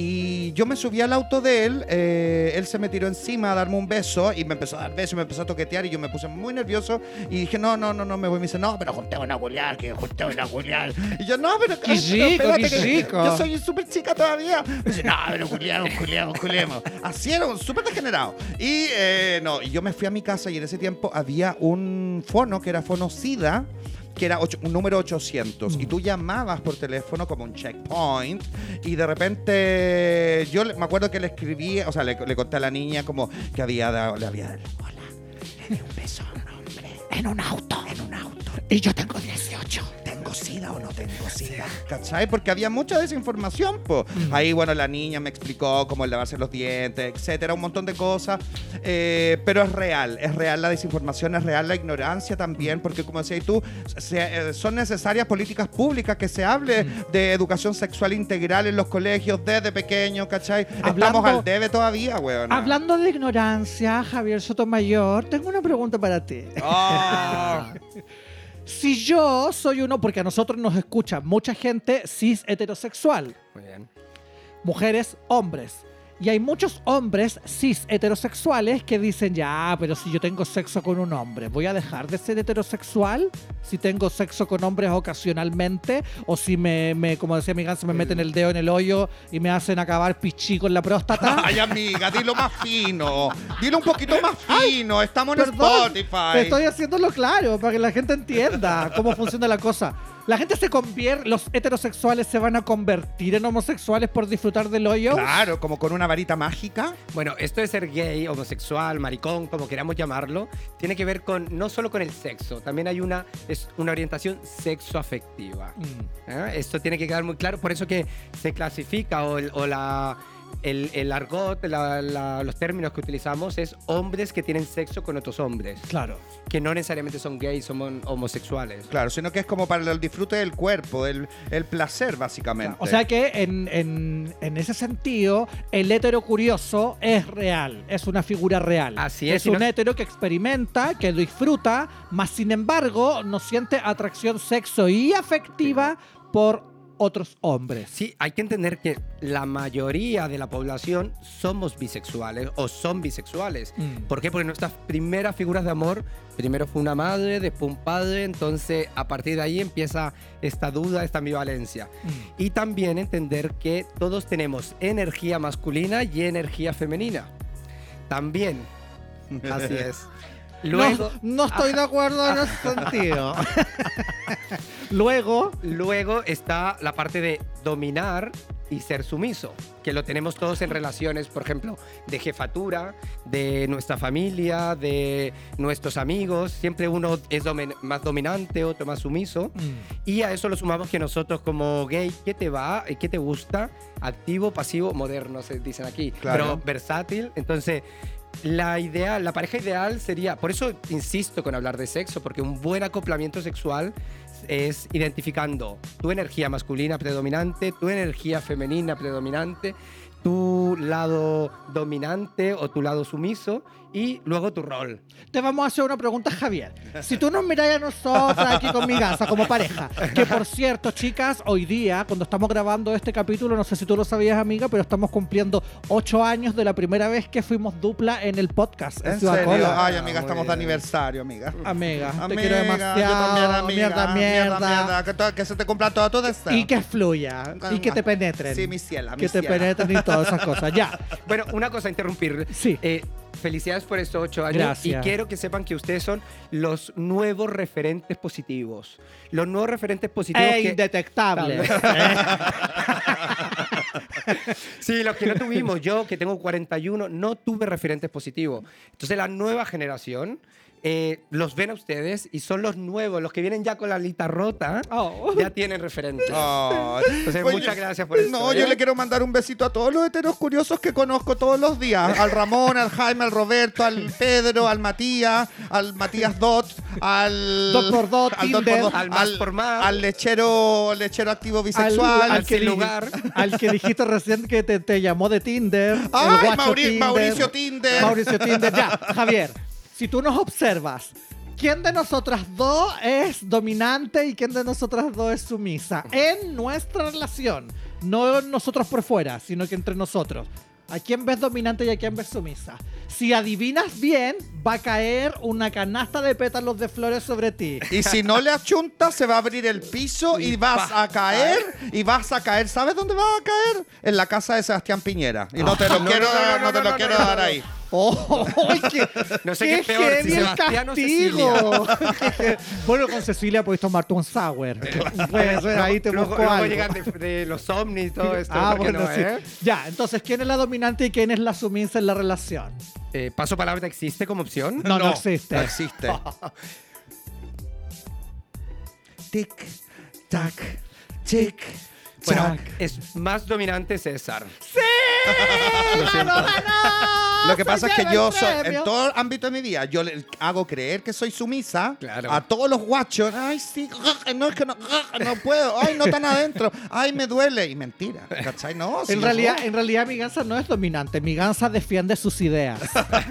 Y yo me subí al auto de él, eh, él se me tiró encima a darme un beso y me empezó a dar besos, me empezó a toquetear y yo me puse muy nervioso y dije, no, no, no, no, me voy. Me dice, no, pero juntémonos a culiar, que juntémonos a culiar. Y yo, no, pero... Qué ay, pero rico, espérate qué rico. Yo soy súper chica todavía. Me dice, no, pero culiamos, culiamos, culiamos. Así era, súper degenerado. Y eh, no, y yo me fui a mi casa y en ese tiempo había un fono que era fono SIDA que era ocho- un número 800 y tú llamabas por teléfono como un checkpoint y de repente yo me acuerdo que le escribí, o sea, le, le conté a la niña como que había dado, le había dado, hola, le di un beso a un hombre en un auto, en un auto y yo tengo 18. ¿Tengo sida o no tengo sida? ¿Cachai? Porque había mucha desinformación, po. Ahí, bueno, la niña me explicó cómo lavarse los dientes, etcétera, un montón de cosas. Eh, pero es real, es real la desinformación, es real la ignorancia también, porque como decías tú, se- eh, son necesarias políticas públicas que se hable de educación sexual integral en los colegios desde pequeños, ¿cachai? Estamos al debe todavía, weón. Hablando de ignorancia, Javier Sotomayor, tengo una pregunta para ti. Ah. Si yo soy uno, porque a nosotros nos escucha mucha gente cis heterosexual, Muy bien. mujeres, hombres. Y hay muchos hombres cis heterosexuales que dicen, ya, pero si yo tengo sexo con un hombre, ¿voy a dejar de ser heterosexual? Si tengo sexo con hombres ocasionalmente, o si me, me como decía mi ganso, me meten el dedo en el hoyo y me hacen acabar pichí con la próstata. Ay, amiga, dilo más fino. Dilo un poquito más fino. Estamos en Perdón, Spotify. Estoy haciéndolo claro para que la gente entienda cómo funciona la cosa. La gente se convierte, los heterosexuales se van a convertir en homosexuales por disfrutar del hoyo. Claro, como con una varita mágica. Bueno, esto de ser gay, homosexual, maricón, como queramos llamarlo, tiene que ver con no solo con el sexo, también hay una, es una orientación sexoafectiva. Mm. ¿eh? Esto tiene que quedar muy claro, por eso que se clasifica o, la, el, el argot, la- la- los términos que utilizamos es hombres que tienen sexo con otros hombres, Claro. que no necesariamente son gays, son homosexuales. Claro, sino que es como para el disfrute del cuerpo, el, el placer, básicamente. O sea que en, en- en ese sentido, el hétero curioso es real, es una figura real. Así es, Es un no- hétero que experimenta, que lo disfruta, más sin embargo no siente atracción sexo y afectiva por otros hombres. Sí, hay que entender que la mayoría de la población somos bisexuales o son bisexuales. Mm. ¿Por qué? Porque nuestras primeras figuras de amor, primero fue una madre, después un padre, entonces a partir de ahí empieza esta duda, esta ambivalencia. Mm. Y también entender que todos tenemos energía masculina y energía femenina. También. Así es. Luego, no, no estoy de acuerdo en ese sentido. Luego, luego está la parte de dominar y ser sumiso, que lo tenemos todos en relaciones, por ejemplo, de jefatura, de nuestra familia, de nuestros amigos. Siempre uno es más dominante, otro más sumiso. mm, Y a eso lo sumamos que nosotros como gay, ¿qué te va? ¿Qué te gusta? Activo, pasivo, moderno, se dicen aquí. Claro. Pero versátil. Entonces, la la pareja ideal sería, por eso insisto con hablar de sexo, porque un buen acoplamiento sexual es identificando tu energía masculina predominante, tu energía femenina predominante, tu lado dominante o tu lado sumiso y luego tu rol. te vamos a hacer una pregunta, Javier. Si tú nos miras a nosotras aquí con mi casa como pareja, que por cierto, chicas, hoy día, cuando estamos grabando este capítulo, no sé si tú lo sabías, amiga, pero estamos cumpliendo ocho años de la primera vez que fuimos dupla en el podcast. ¿En Ciudad serio? Cola. Ay, amiga, Muy estamos de aniversario, amiga. Amiga, te Amiga, quiero yo demasiado. también, amiga. mierda, mierda. mierda. Que, se te cumpla todo tu deseo. Y que fluya. Y que te penetren. Sí, mi ciela, mi Que te ciela. penetren y todas esas cosas. Ya. Bueno, una cosa, interrumpir. Sí. Eh, felicidades por estos ocho años. Gracias. Y quiero que sepan que ustedes son los nuevos referentes positivos. Los nuevos referentes positivos E que... indetectable. Sí, los que no tuvimos. Yo, que tengo 41, no tuve referentes positivos. Entonces, la nueva generación eh, los ven a ustedes y son los nuevos, los que vienen ya con la alita rota, Oh. ya tienen referentes. Ay. Entonces, muchas gracias por eso. No, ¿eh? yo le quiero mandar un besito a todos los heteros curiosos que conozco todos los días. Al Ramón, al Jaime, al Roberto, al Pedro, al Matías, al Matías Dot, al... Dot por dot, al Tinder, dot, al más por más. al lechero, lechero activo bisexual. al sin di- lugar. al que dijiste recién que te, te llamó de Tinder. el Ay, Mauri- Tinder. Mauricio Tinder. Mauricio Tinder. Ya, Javier, si tú nos observas, ¿quién de nosotras dos es dominante y quién de nosotras dos es sumisa? En nuestra relación. No nosotros por fuera, sino que entre nosotros. ¿A quién ves dominante y a quién ves sumisa? Si adivinas bien, va a caer una canasta de pétalos de flores sobre ti. Y si no le achuntas, se va a abrir el piso y vas a caer. Y vas a caer. ¿Sabes dónde vas a caer? En la casa de Sebastián Piñera. Y no te lo No, quiero, dar- no, te lo quiero dar ahí. ¡Oh! qué, No sé qué es peor, si Sebastián o castigo! bueno, con Cecilia podéis tomarte un sour. Puede ser, ahí te busco luego algo. llegan de, de los ovnis y todo esto. Ah, ¿por qué bueno, no, sí. eh? Ya, entonces, ¿quién es la dominante y quién es la sumisa en la relación? Eh, ¿Paso palabra existe como opción? No, no, existe. No existe. tic, tac, tic, Bueno, es más dominante César. ¡Sí! Lo siento. ¡Ganó, ganó! Lo que Se pasa es que lleva yo el soy, premio. en todo ámbito de mi vida, yo le hago creer que soy sumisa Claro. a todos los guachos. Ay, sí, no es que no, no puedo. Ay, no tan adentro. Ay, me duele. Y mentira, ¿cachai? No, si En realidad, en realidad mi gansa no es dominante, mi gansa defiende sus ideas.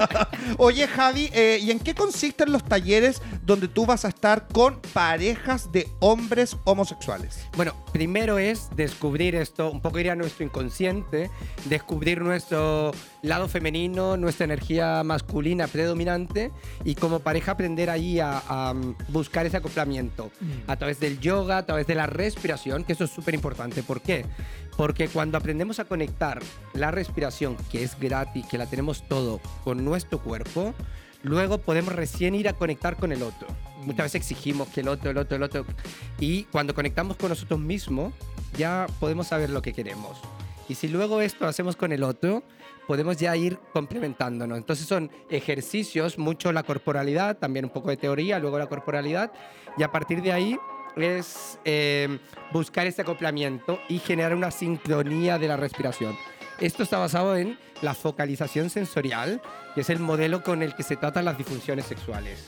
Oye, Javi, eh, ¿y en qué consisten los talleres donde tú vas a estar con parejas de hombres homosexuales? Bueno, primero es descubrir esto, un poco ir a nuestro inconsciente, descubrir nuestro lado femenino, nuestra energía masculina predominante y como pareja aprender ahí a, a, mm, buscar ese acoplamiento Mm. a través del yoga, a través de la respiración, que eso es súper importante. ¿Por qué? Porque cuando aprendemos a conectar la respiración, que es gratis, que la tenemos todo con nuestro cuerpo, luego podemos recién ir a conectar con el otro. Muchas veces exigimos que el otro, el otro, el otro. Y cuando conectamos con nosotros mismos, ya podemos saber lo que queremos. Y si luego esto hacemos con el otro, podemos ya ir complementándonos. Entonces son ejercicios, mucho la corporalidad, también un poco de teoría, luego la corporalidad. Y a partir de ahí es eh, buscar este acoplamiento y generar una sincronía de la respiración. Esto está basado en la focalización sensorial, que es el modelo con el que se tratan las disfunciones sexuales.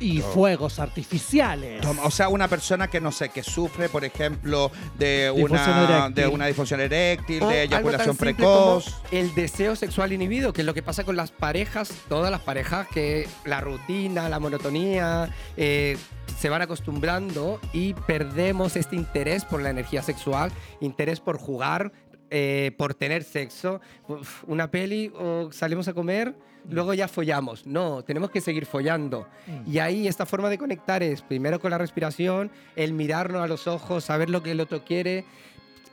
Y fuegos artificiales. Toma, O sea, una persona que no sé, que sufre, por ejemplo, de una, eréctil. de una disfunción eréctil, O de eyaculación precoz. El deseo sexual inhibido, que es lo que pasa con las parejas, todas las parejas, que la rutina, la monotonía, eh, se van acostumbrando y perdemos este interés por la energía sexual, interés por jugar, eh, por tener sexo. Uf, una peli o salimos a comer, luego ya follamos. No, tenemos que seguir follando. Mm. Y ahí esta forma de conectar es primero con la respiración, el mirarnos a los ojos, saber lo que el otro quiere,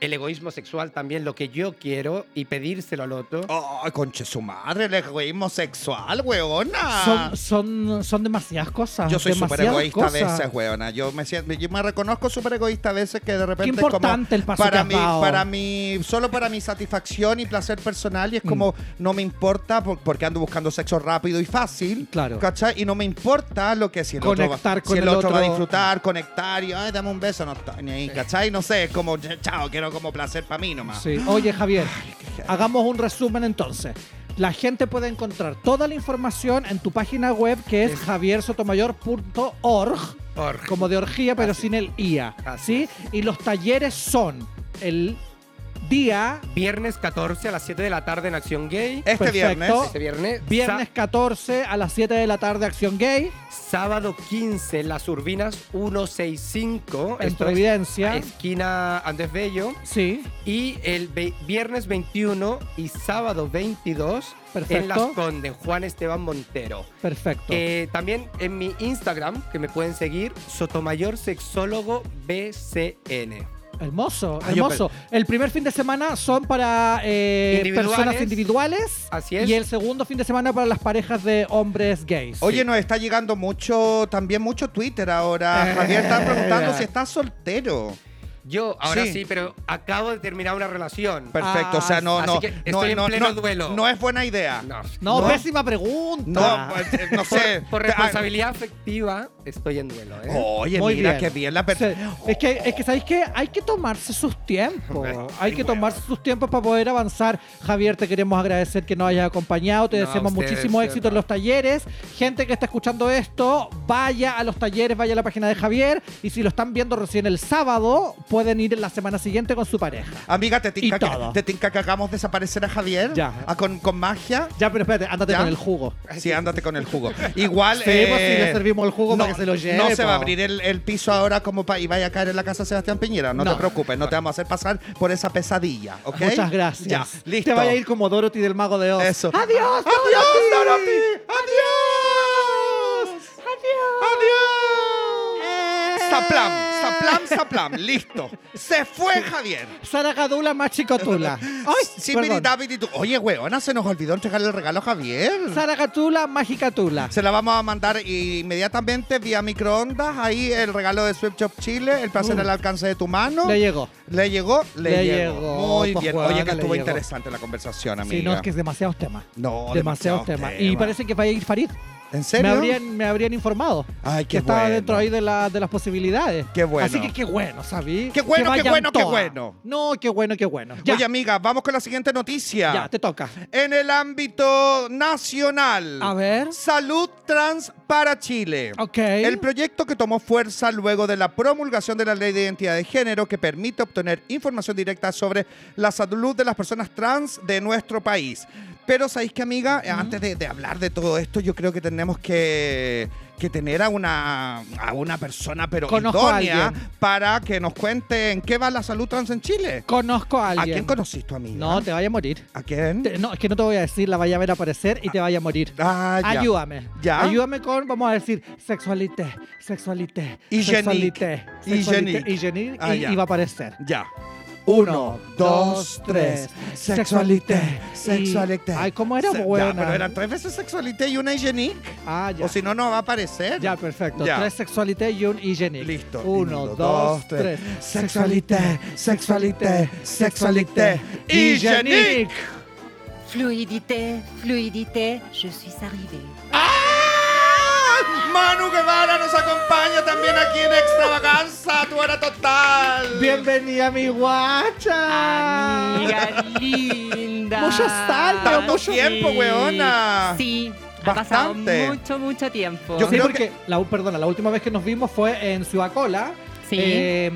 el egoísmo sexual también, lo que yo quiero y pedírselo al otro. Ay, conche su madre, el egoísmo sexual, weona. Son, son, son demasiadas cosas. Yo soy súper egoísta a veces, weona. Yo me, siento, yo me reconozco súper egoísta a veces que de repente Qué es como importante el paso para mí, dado. para mí, solo para mi satisfacción y placer personal y es Mm. como no me importa por- porque ando buscando sexo rápido y fácil. Claro. ¿Cachai? Y no me importa lo que si el otro, va, Conectar con si el el otro va a otro. disfrutar, conectar y ay, dame un beso, no estoy ni ahí, ¿cachai? No sé, es como chao, quiero como placer para mí nomás. Sí. Oye, Javier, hagamos un resumen entonces. La gente puede encontrar toda la información en tu página web que es javiersotomayor.org, Org. como de orgía, pero Así sin el IA. Así ¿sí? Y los talleres son el día Viernes 14 a las 7 de la tarde en Acción Gay. Este Perfecto. viernes. Este viernes. viernes 14 a las 7 de la tarde Acción Gay sábado 15 en Las Urbinas 165. en esto es Providencia. Esquina Andrés Bello. Sí, Y el viernes 21 y sábado 22 en Perfecto. Las Condes, Juan Esteban Montero. perfecto. Eh, también en mi Instagram, que me pueden seguir, Sotomayor Sexólogo BCN. Hermoso, Ah, yo hermoso. El primer fin de semana son para eh, Individuales. personas individuales. Así es. Y el segundo fin de semana para las parejas de hombres gays. Oye, nos está llegando mucho, también mucho Twitter ahora. Javier está preguntando si estás soltero. Yo, ahora Sí. sí. pero acabo de terminar una relación. Perfecto, o sea, no, así no, que no, estoy en no, pleno no- duelo. no es buena idea. No. no, no. pésima pregunta. No, pues, eh, no sé. Por Te- responsabilidad afectiva, estoy en duelo. ¿eh? Oye, Muy mira bien. qué bien la Sí, persona. Es que, es que ¿sabéis qué? Hay que tomarse sus tiempos. Hay que tomarse sus tiempos para poder avanzar. Javier, te queremos agradecer que nos hayas acompañado. Te No, deseamos ustedes, muchísimo de éxito en verdad. los talleres. Gente que está escuchando esto, vaya a los talleres, vaya a la página de Javier. Y si lo están viendo recién el sábado, pueden ir en la semana siguiente con su pareja. Amiga, ¿te tinca, que. ¿te tinca que hagamos desaparecer a Javier? Ya. Ah, con, con magia? Ya, pero espérate, ándate ¿Ya? con el jugo. Sí, ándate con el jugo. Igual. Sí, pues, si eh, le servimos el jugo no, para que se lo lleve. No se va a abrir el, el piso ahora como y vaya a caer en la casa de Sebastián Piñera. No, No. te preocupes, no te vamos a hacer pasar por esa pesadilla, ¿ok? Muchas gracias. Ya, listo. Te vaya a ir como Dorothy del Mago de Oz. Eso. ¡Adiós, ¡Adiós, Dorothy! Dorothy! ¡Adiós! ¡Adiós! Zaplam, zaplam, zaplam. Listo. Se fue Javier. Saragadula machicotula. ¡Ay! Sí, perdón. david y tú. Oye, weona, se nos olvidó entregarle el regalo a Javier. Saragatula magicatula. Se la vamos a mandar inmediatamente vía microondas. Ahí el regalo de Sweet Shop Chile, el placer al alcance de tu mano. Le llegó. ¿Le llegó? Le, Le llegó. llegó, Muy pues, bien. Oye, que estuvo llegó. interesante la conversación, amiga. Sí, no, es que es demasiados temas. No, demasiados temas. Y parece que vaya a ir Farid. ¿En Me serio? habrían, me habrían informado. Ay, que qué estaba bueno. dentro ahí de, la- de las posibilidades. Qué bueno. Así que qué bueno, ¿sabí? Qué bueno, qué bueno, qué bueno. No, qué bueno, qué bueno. Ya, Oye, amiga, vamos con la siguiente noticia. ya, te toca. En el ámbito nacional. A ver. Salud Trans para Chile. Ok. El proyecto que tomó fuerza luego de la promulgación de la Ley de Identidad de Género que permite obtener información directa sobre la salud de las personas trans de nuestro país. Pero sabéis que, amiga, antes de, de hablar de todo esto, yo creo que tenemos que, que tener a una, a una persona, pero Conozco a idónea, para que nos cuente en qué va la salud trans en Chile. Conozco a ¿A alguien. quién conociste, amiga? No, te vaya a morir. ¿A quién? Te- no, es que no te voy a decir, la vaya a ver aparecer y te vaya a morir. Ah, ya. Ayúdame. Ya. Ayúdame con, vamos a decir, sexualité, sexualité, sexualité, sexualité, Ah, y, y va a aparecer. Ya. Uno, dos, tres. Sexualité, Y- sexualité. Ay, ¿cómo era? Se- Ya, buena? pero eran tres veces sexualité y una hygiénique. Ah, ya. O si no, no va a aparecer. Ya, perfecto. Ya. Tres sexualité y un hygiénique. Listo. Uno, dos, tres. Sexualité, sexualité, sexualité, hygiénique. Fluidité, fluidité, je suis arrivée. ¡Ah! Manu Guevara nos acompaña también aquí en Extravaganza, tu hora total. Bienvenida, mi guacha. Amiga linda. Muchos años, mucho- tiempo, weona. Sí, ha pasado Bastante. mucho, mucho tiempo. Yo Sí, creo porque, la, perdona, la última vez que nos vimos fue en Ciudad Cola. Sí. eh,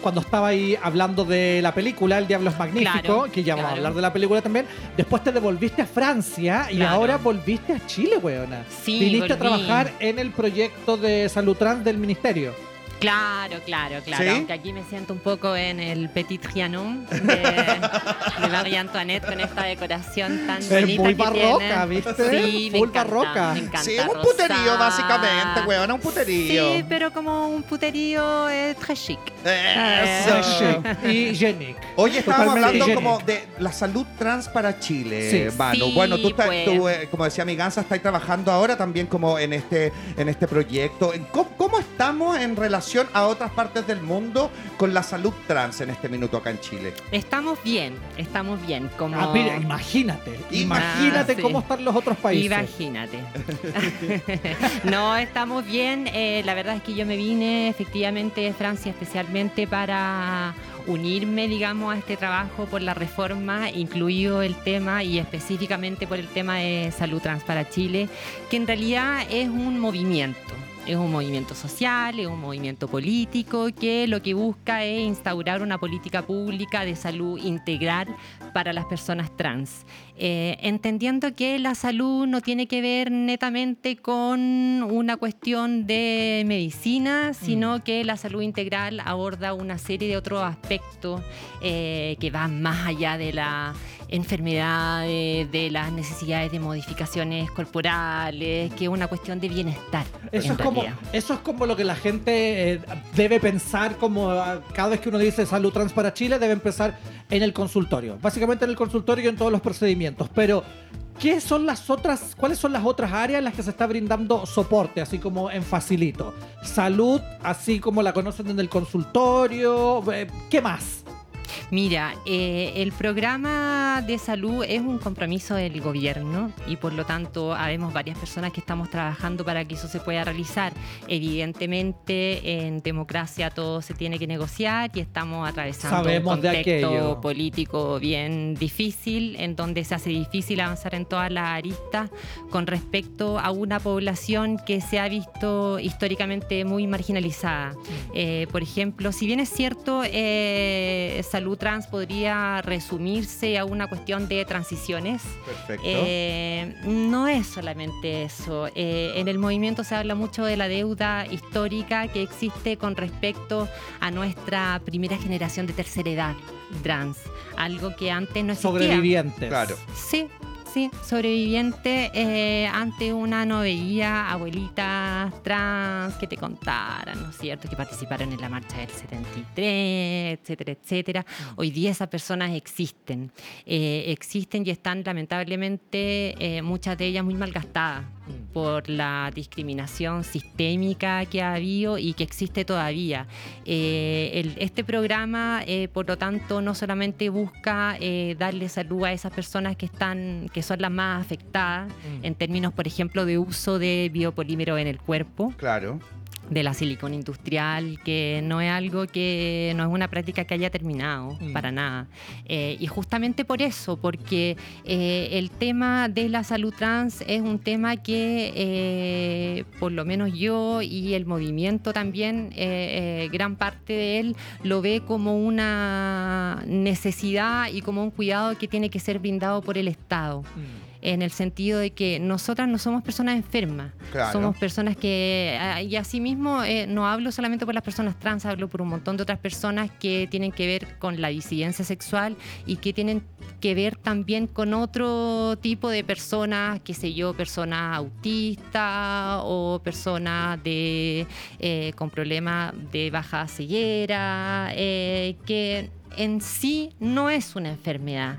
cuando estaba ahí hablando de la película El Diablo es Magnífico, Claro, que ya vamos a hablar de la película también. Después te devolviste a Francia y Claro. ahora volviste a Chile, weona. Sí, Viniste a trabajar en el proyecto de salud trans del ministerio. Claro, claro, claro. ¿Sí? Aunque aquí me siento un poco en el Petit Trianon de, de Marie Antoinette con esta decoración tan Es bonita muy que barroca, tiene. ¿viste? Sí, me encanta, barroca. me encanta. Sí, un puterío, básicamente, weona, un puterío. Sí, pero como un puterío eh, très chic. Eso. Eh, y Jenik. Hoy estábamos hablando higiénico. como de la salud trans para Chile, Sí. Manu. Sí, bueno, tú, estás- pues. tú, eh, como decía mi Gansa, estás trabajando ahora también como en este, en este proyecto. ¿Cómo, cómo estamos en relación a otras partes del mundo con la salud trans en este minuto acá en Chile? Estamos bien, estamos bien. Como... Ah, mira, imagínate. Imagínate Ah, sí. cómo están los otros países. Imagínate. no, estamos bien. Eh, la verdad es que yo me vine efectivamente de Francia especialmente para unirme, digamos, a este trabajo por la reforma, incluido el tema y específicamente por el tema de salud trans para Chile, que en realidad es un movimiento. Es un movimiento social, es un movimiento político que lo que busca es instaurar una política pública de salud integral para las personas trans. Eh, entendiendo que la salud no tiene que ver netamente con una cuestión de medicina, sino que la salud integral aborda una serie de otros aspectos eh, que van más allá de la enfermedad, de, de las necesidades de modificaciones corporales, que es una cuestión de bienestar. Eso es, como, eso es como lo que la gente eh, debe pensar como ah, cada vez que uno dice salud trans para Chile, debe empezar en el consultorio. Básicamente en el consultorio y en todos los procedimientos. Pero, ¿qué son las otras, cuáles son las otras áreas en las que se está brindando soporte, así como en facilito? Salud, así como la conocen en el consultorio, eh, ¿qué más? Mira, eh, el programa de salud es un compromiso del gobierno y por lo tanto habemos varias personas que estamos trabajando para que eso se pueda realizar. Evidentemente en democracia todo se tiene que negociar y estamos atravesando Sabemos un contexto político bien difícil en donde se hace difícil avanzar en todas las aristas con respecto a una población que se ha visto históricamente muy marginalizada. Eh, por ejemplo, si bien es cierto, eh, salud trans podría resumirse a una cuestión de transiciones, Perfecto. eh, no es solamente eso. Eh, en el movimiento se habla mucho de la deuda histórica que existe con respecto a nuestra primera generación de tercera edad trans, algo que antes no existía. Sobrevivientes. claro. Sí, sí, sobreviviente eh, ante una no veía abuelitas trans que te contaran, ¿no es cierto? Que participaron en la marcha del 73, etcétera, etcétera. Hoy día esas personas existen, eh, existen y están lamentablemente eh, muchas de ellas muy malgastadas por la discriminación sistémica que ha habido y que existe todavía. Eh, el- este programa, eh, por lo tanto, no solamente busca eh, darle salud a esas personas que están, que son las más afectadas Mm. en términos, por ejemplo, de uso de biopolímero en el cuerpo, Claro. De la silicona industrial, que no es algo que no es una práctica que haya terminado, Mm. para nada. Eh, y justamente por eso, porque eh, el tema de la salud trans es un tema que eh, por lo menos yo y el movimiento también, gran parte de él lo ve como una necesidad y como un cuidado que tiene que ser brindado por el Estado en el sentido de que nosotras no somos personas enfermas, Claro. somos personas que, y asimismo eh, no hablo solamente por las personas trans, hablo por un montón de otras personas que tienen que ver con la disidencia sexual y que tienen que ver también con otro tipo de personas, qué sé yo, personas autistas o personas de, eh, con problemas de baja ceguera, eh, que en sí no es una enfermedad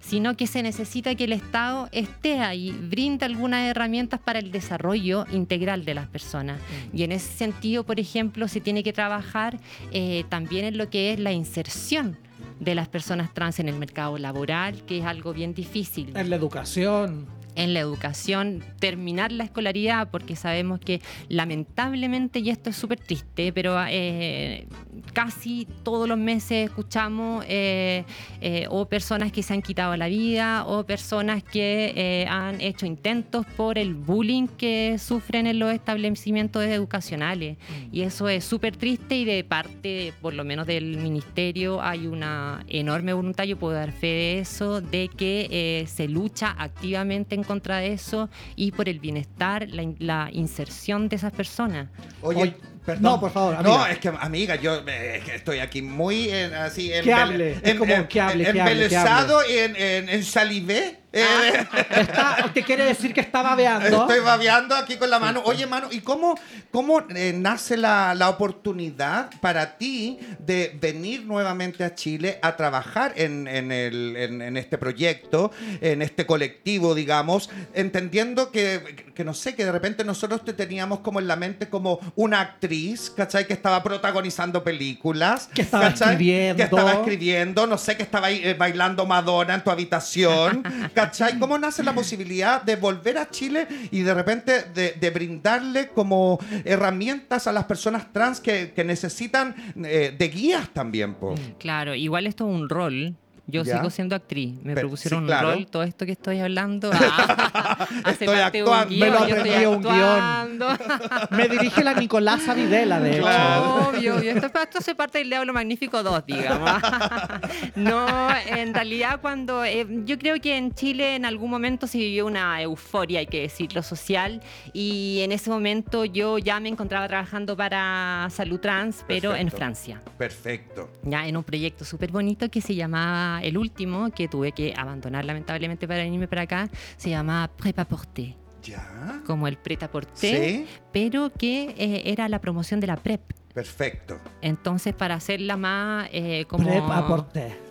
sino que se necesita que el Estado esté ahí, brinde algunas herramientas para el desarrollo integral de las personas. Y en ese sentido, por ejemplo, se tiene que trabajar eh, también en lo que es la inserción de las personas trans en el mercado laboral, que es algo bien difícil En la educación. En la educación, terminar la escolaridad, porque sabemos que lamentablemente, y esto es súper triste, pero eh, casi todos los meses escuchamos eh, eh, o personas que se han quitado la vida o personas que han hecho intentos por el bullying que sufren en los establecimientos educacionales. Y eso es súper triste y de parte, por lo menos del ministerio, hay una enorme voluntad, yo puedo dar fe de eso, de que se lucha activamente en contra eso y por el bienestar, la, in- la inserción de esas personas. Oye, perdón. no, por favor, No, es que, amiga, yo eh, es que estoy aquí muy en- así. Que embele- hable, es como que hable, que hable, que embelesado en, en, en salivé. Eh, Está, ¿Te quiere decir que está babeando? Estoy babeando aquí con la mano. Oye, mano, ¿y cómo, cómo eh, nace la, la oportunidad para ti de venir nuevamente a Chile a trabajar en, en el- en- en este proyecto, en este colectivo, digamos, entendiendo que, que no sé, que de repente nosotros te teníamos como en la mente como una actriz, ¿cachai? Que estaba protagonizando películas. Que estaba ¿cachai? escribiendo. Que estaba escribiendo, no sé, que estaba ahí eh, bailando Madonna en tu habitación, ¿cachai? ¿Cómo nace la posibilidad de volver a Chile y de repente de, brindarle como herramientas a las personas trans que, que necesitan eh, de guías también, po? Claro, igual esto es un rol. Yo Ya. sigo siendo actriz. Me Pero- propusieron sí, claro. un rol. Todo esto que estoy hablando ah, hace Estoy parte de un actuando. guion, Me lo aprendí un guion. actuando. Me dirige la Nicolasa Videla, de hecho. Claro. Obvio, obvio. Esto, esto hace parte del Diablo Magnífico 2, digamos. no, en realidad cuando... eh, yo creo que en Chile en algún momento se vivió una euforia, hay que decirlo, social. Y en ese momento yo ya me encontraba trabajando para Salud Trans, pero en. Francia. Perfecto. Ya en un proyecto súper bonito que se llamaba El Último, que tuve que abandonar lamentablemente para venirme para acá. Se llamaba Prépa Porté, ¿Ya? como el preta porté, Sí. pero que eh, era la promoción de la PrEP. Perfecto. Entonces, para hacerla más eh, como...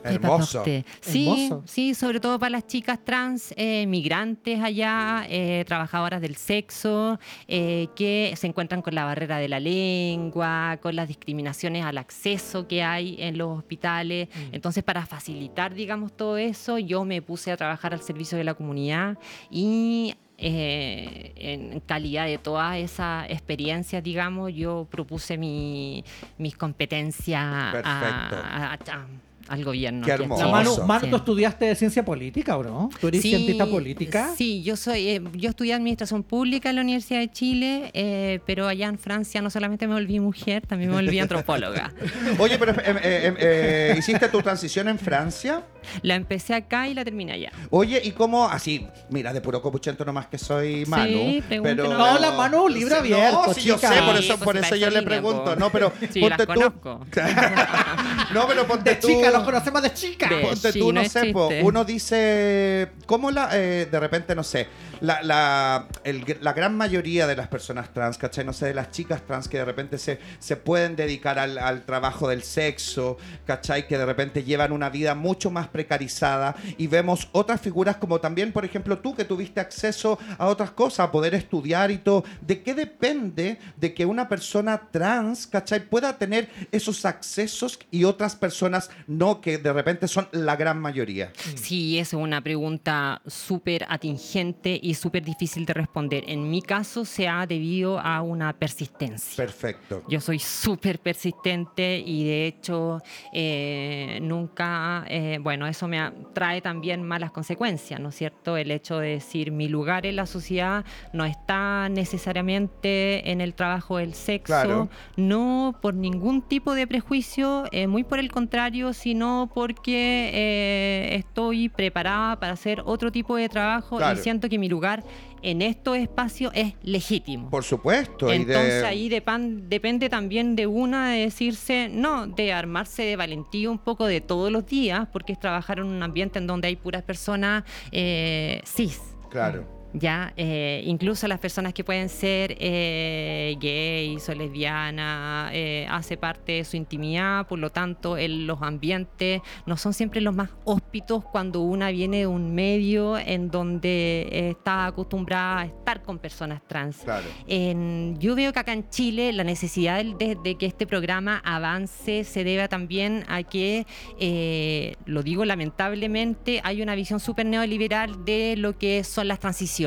Hermoso. Sí, Hermoso. sí, sobre todo para las chicas trans, eh, migrantes allá, eh, trabajadoras del sexo, eh, que se encuentran con la barrera de la lengua, con las discriminaciones al acceso que hay en los hospitales. Entonces, para facilitar, digamos, todo eso, yo me puse a trabajar al servicio de la comunidad y eh, en calidad de todas esas experiencias, digamos, yo propuse mi, mis competencias a- a- a- al gobierno. Qué hermoso. La. Manu, Sí. Manu, ¿tú estudiaste ciencia política o no? ¿Tú eres Sí, cientista política? Sí, yo soy, eh, yo estudié administración pública en la Universidad de Chile, eh, pero allá en Francia no solamente me volví mujer, también me volví antropóloga. Oye, pero eh, eh, eh, ¿hiciste tu transición en Francia? La empecé acá y la terminé allá. Oye, ¿y cómo? Así, mira, de puro copuchento nomás que soy Manu. Sí, pero... No, la Manu, libro Sí, abierto, No, sí, yo sé, por Sí, eso, pues, por eso yo le pregunto. po. No, pero Sí, ponte las tú. conozco. no, pero ponte De tú. chica, los conocemos de chica. De- Ponte Sí, tú, no sé, po, uno dice, ¿cómo la, eh, de repente, no sé, la, la, el- la gran mayoría de las personas trans, ¿cachai? No sé, de las chicas trans que de repente se, se pueden dedicar al, al trabajo del sexo, ¿cachai? Que de repente llevan una vida mucho más precarizada y vemos otras figuras como también, por ejemplo, tú que tuviste acceso a otras cosas, a poder estudiar y todo. ¿De qué depende de que una persona trans, ¿cachai? Pueda tener esos accesos y otras personas no que de repente son la gran mayoría? Sí, es una pregunta súper atingente y súper difícil de responder. En mi caso se ha debido a una persistencia. Perfecto. Yo soy súper persistente y de hecho eh, nunca, eh, bueno, eso me trae también malas consecuencias, ¿no es cierto? El hecho de decir mi lugar en la sociedad no está necesariamente en el trabajo del sexo, Claro. no por ningún tipo de prejuicio, eh, muy por el contrario, sino porque eh, estoy preparada para hacer otro tipo de trabajo Claro. y siento que mi lugar en estos espacios es legítimo. Por supuesto. y de- Entonces ahí depan- depende también de una de decirse, no, de armarse de valentía un poco de todos los días, porque es trabajar en un ambiente en donde hay puras personas eh, cis. Claro. Ya, eh, incluso las personas que pueden ser eh, gays o lesbianas, eh, hace parte de su intimidad, por lo tanto, en los ambientes no son siempre los más hóspitos cuando una viene de un medio en donde está acostumbrada a estar con personas trans. Claro. En- yo veo que acá en Chile la necesidad de que este programa avance se debe también a que, eh, lo digo lamentablemente, hay una visión súper neoliberal de lo que son las transiciones.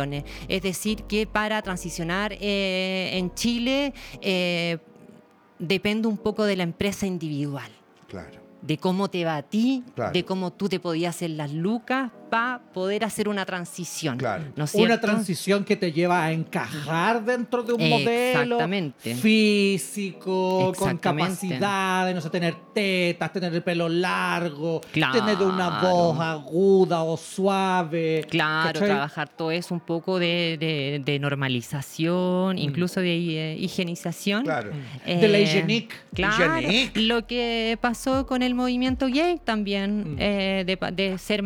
Es decir, que para transicionar eh, en Chile eh, depende un poco de la empresa individual Claro. de cómo te va a ti, Claro. de cómo tú te podías hacer las lucas para poder hacer una transición. Claro. ¿no es Una transición que te lleva a encajar dentro de un modelo físico, con Exactamente. capacidad de, no sé, tener tetas, tener el pelo largo, Claro. tener una voz aguda o suave. Claro, ¿cachai? trabajar todo eso un poco de, de- de normalización, incluso de eh, higienización. Claro. De la Eh, higienic. Claro, Higienic. lo que pasó con el movimiento gay también, Mm. eh, de, ser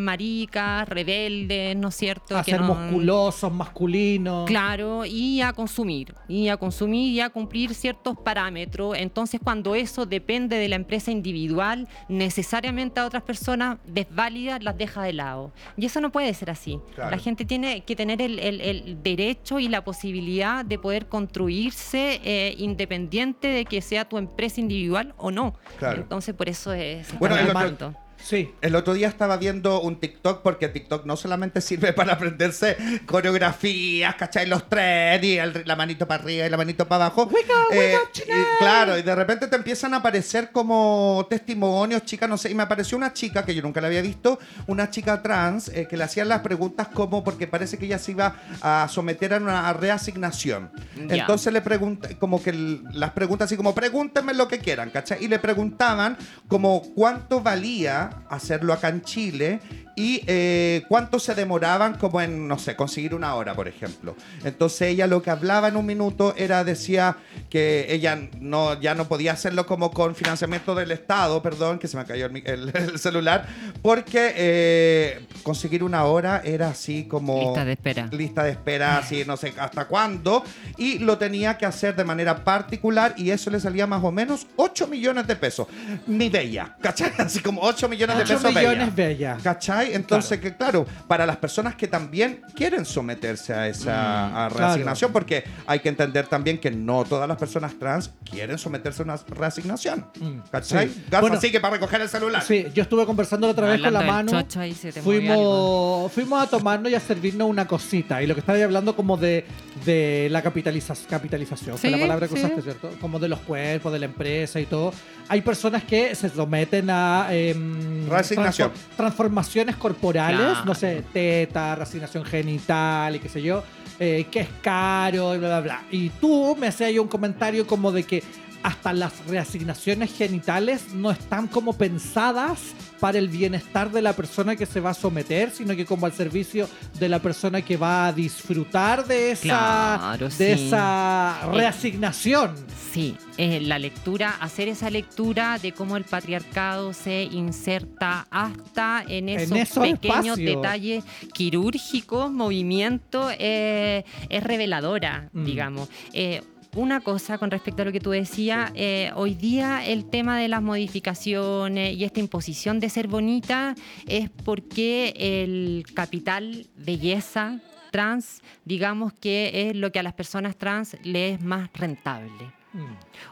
rebeldes, ¿no es cierto? A Que ser no- musculosos, masculinos. Claro, y a consumir, y a consumir y a cumplir ciertos parámetros. Entonces, cuando eso depende de la empresa individual, necesariamente a otras personas desválidas las deja de lado. Y eso no puede ser así. Claro. La gente tiene que tener el, el- el derecho y la posibilidad de poder construirse eh, independiente de que sea tu empresa individual o no. Claro. Entonces, por eso es... Bueno, Sí. El otro día estaba viendo un TikTok, porque TikTok no solamente sirve para aprenderse coreografías, ¿cachai? Los tres, y el- la manito para arriba y la manito para abajo. Eh, y claro, y de repente te empiezan a aparecer como testimonios, chicas, no sé, y me apareció una chica que yo nunca la había visto, una chica trans, eh, que le hacían las preguntas como, porque parece que ella se iba a someter a una reasignación. Entonces le pregunta, como que las preguntas así como, pregúntenme lo que quieran, ¿cachai? Y le preguntaban como cuánto valía hacerlo acá en Chile y eh, cuánto se demoraban como en, no sé, conseguir una hora, por ejemplo. Entonces ella lo que hablaba en un minuto era, decía que ella no, ya no podía hacerlo como con financiamiento del Estado, perdón, que se me cayó el, mi- el- el celular, porque eh, conseguir una hora era así como... Lista de espera. Lista de espera, así no sé hasta cuándo, y lo tenía que hacer de manera particular y eso le salía más o menos 8 millones de pesos. Ni bella, ¿cachai? Así como 8 millones de 8 pesos millones bella. bella. ¿Cachai? Entonces, que claro, para las personas que también quieren someterse a esa a reasignación, porque hay que entender también que no todas las personas trans quieren someterse a una reasignación. Mm, ¿Cachai? sí. Bueno, sigue para recoger el celular. Sí, yo estuve conversando la otra vez con la mano. Fuimos, fuimos a tomarnos y a servirnos una cosita. Y lo que estaba hablando como de, de la capitaliza- capitalización, fue la Sí, palabra que sí. usaste, ¿cierto? Como de los cuerpos, de la empresa y todo. Hay personas que se someten a Reasignación. transfor- transformaciones corporales, no sé, teta, reasignación genital y qué sé yo, eh, que es caro y bla, bla, bla. Y tú me hacías ahí un comentario como de que hasta las reasignaciones genitales no están como pensadas para el bienestar de la persona que se va a someter, sino que como al servicio de la persona que va a disfrutar de esa, Claro, de sí. esa Eh, reasignación. Sí, eh, la lectura, hacer esa lectura de cómo el patriarcado se inserta hasta en En esos, pequeños espacios. detalles quirúrgicos, movimientos, eh, es reveladora, Mm. digamos. Eh, una cosa con respecto a lo que tú decías, eh, hoy día el tema de las modificaciones y esta imposición de ser bonita es porque el capital belleza trans, digamos que es lo que a las personas trans les es más rentable. Mm.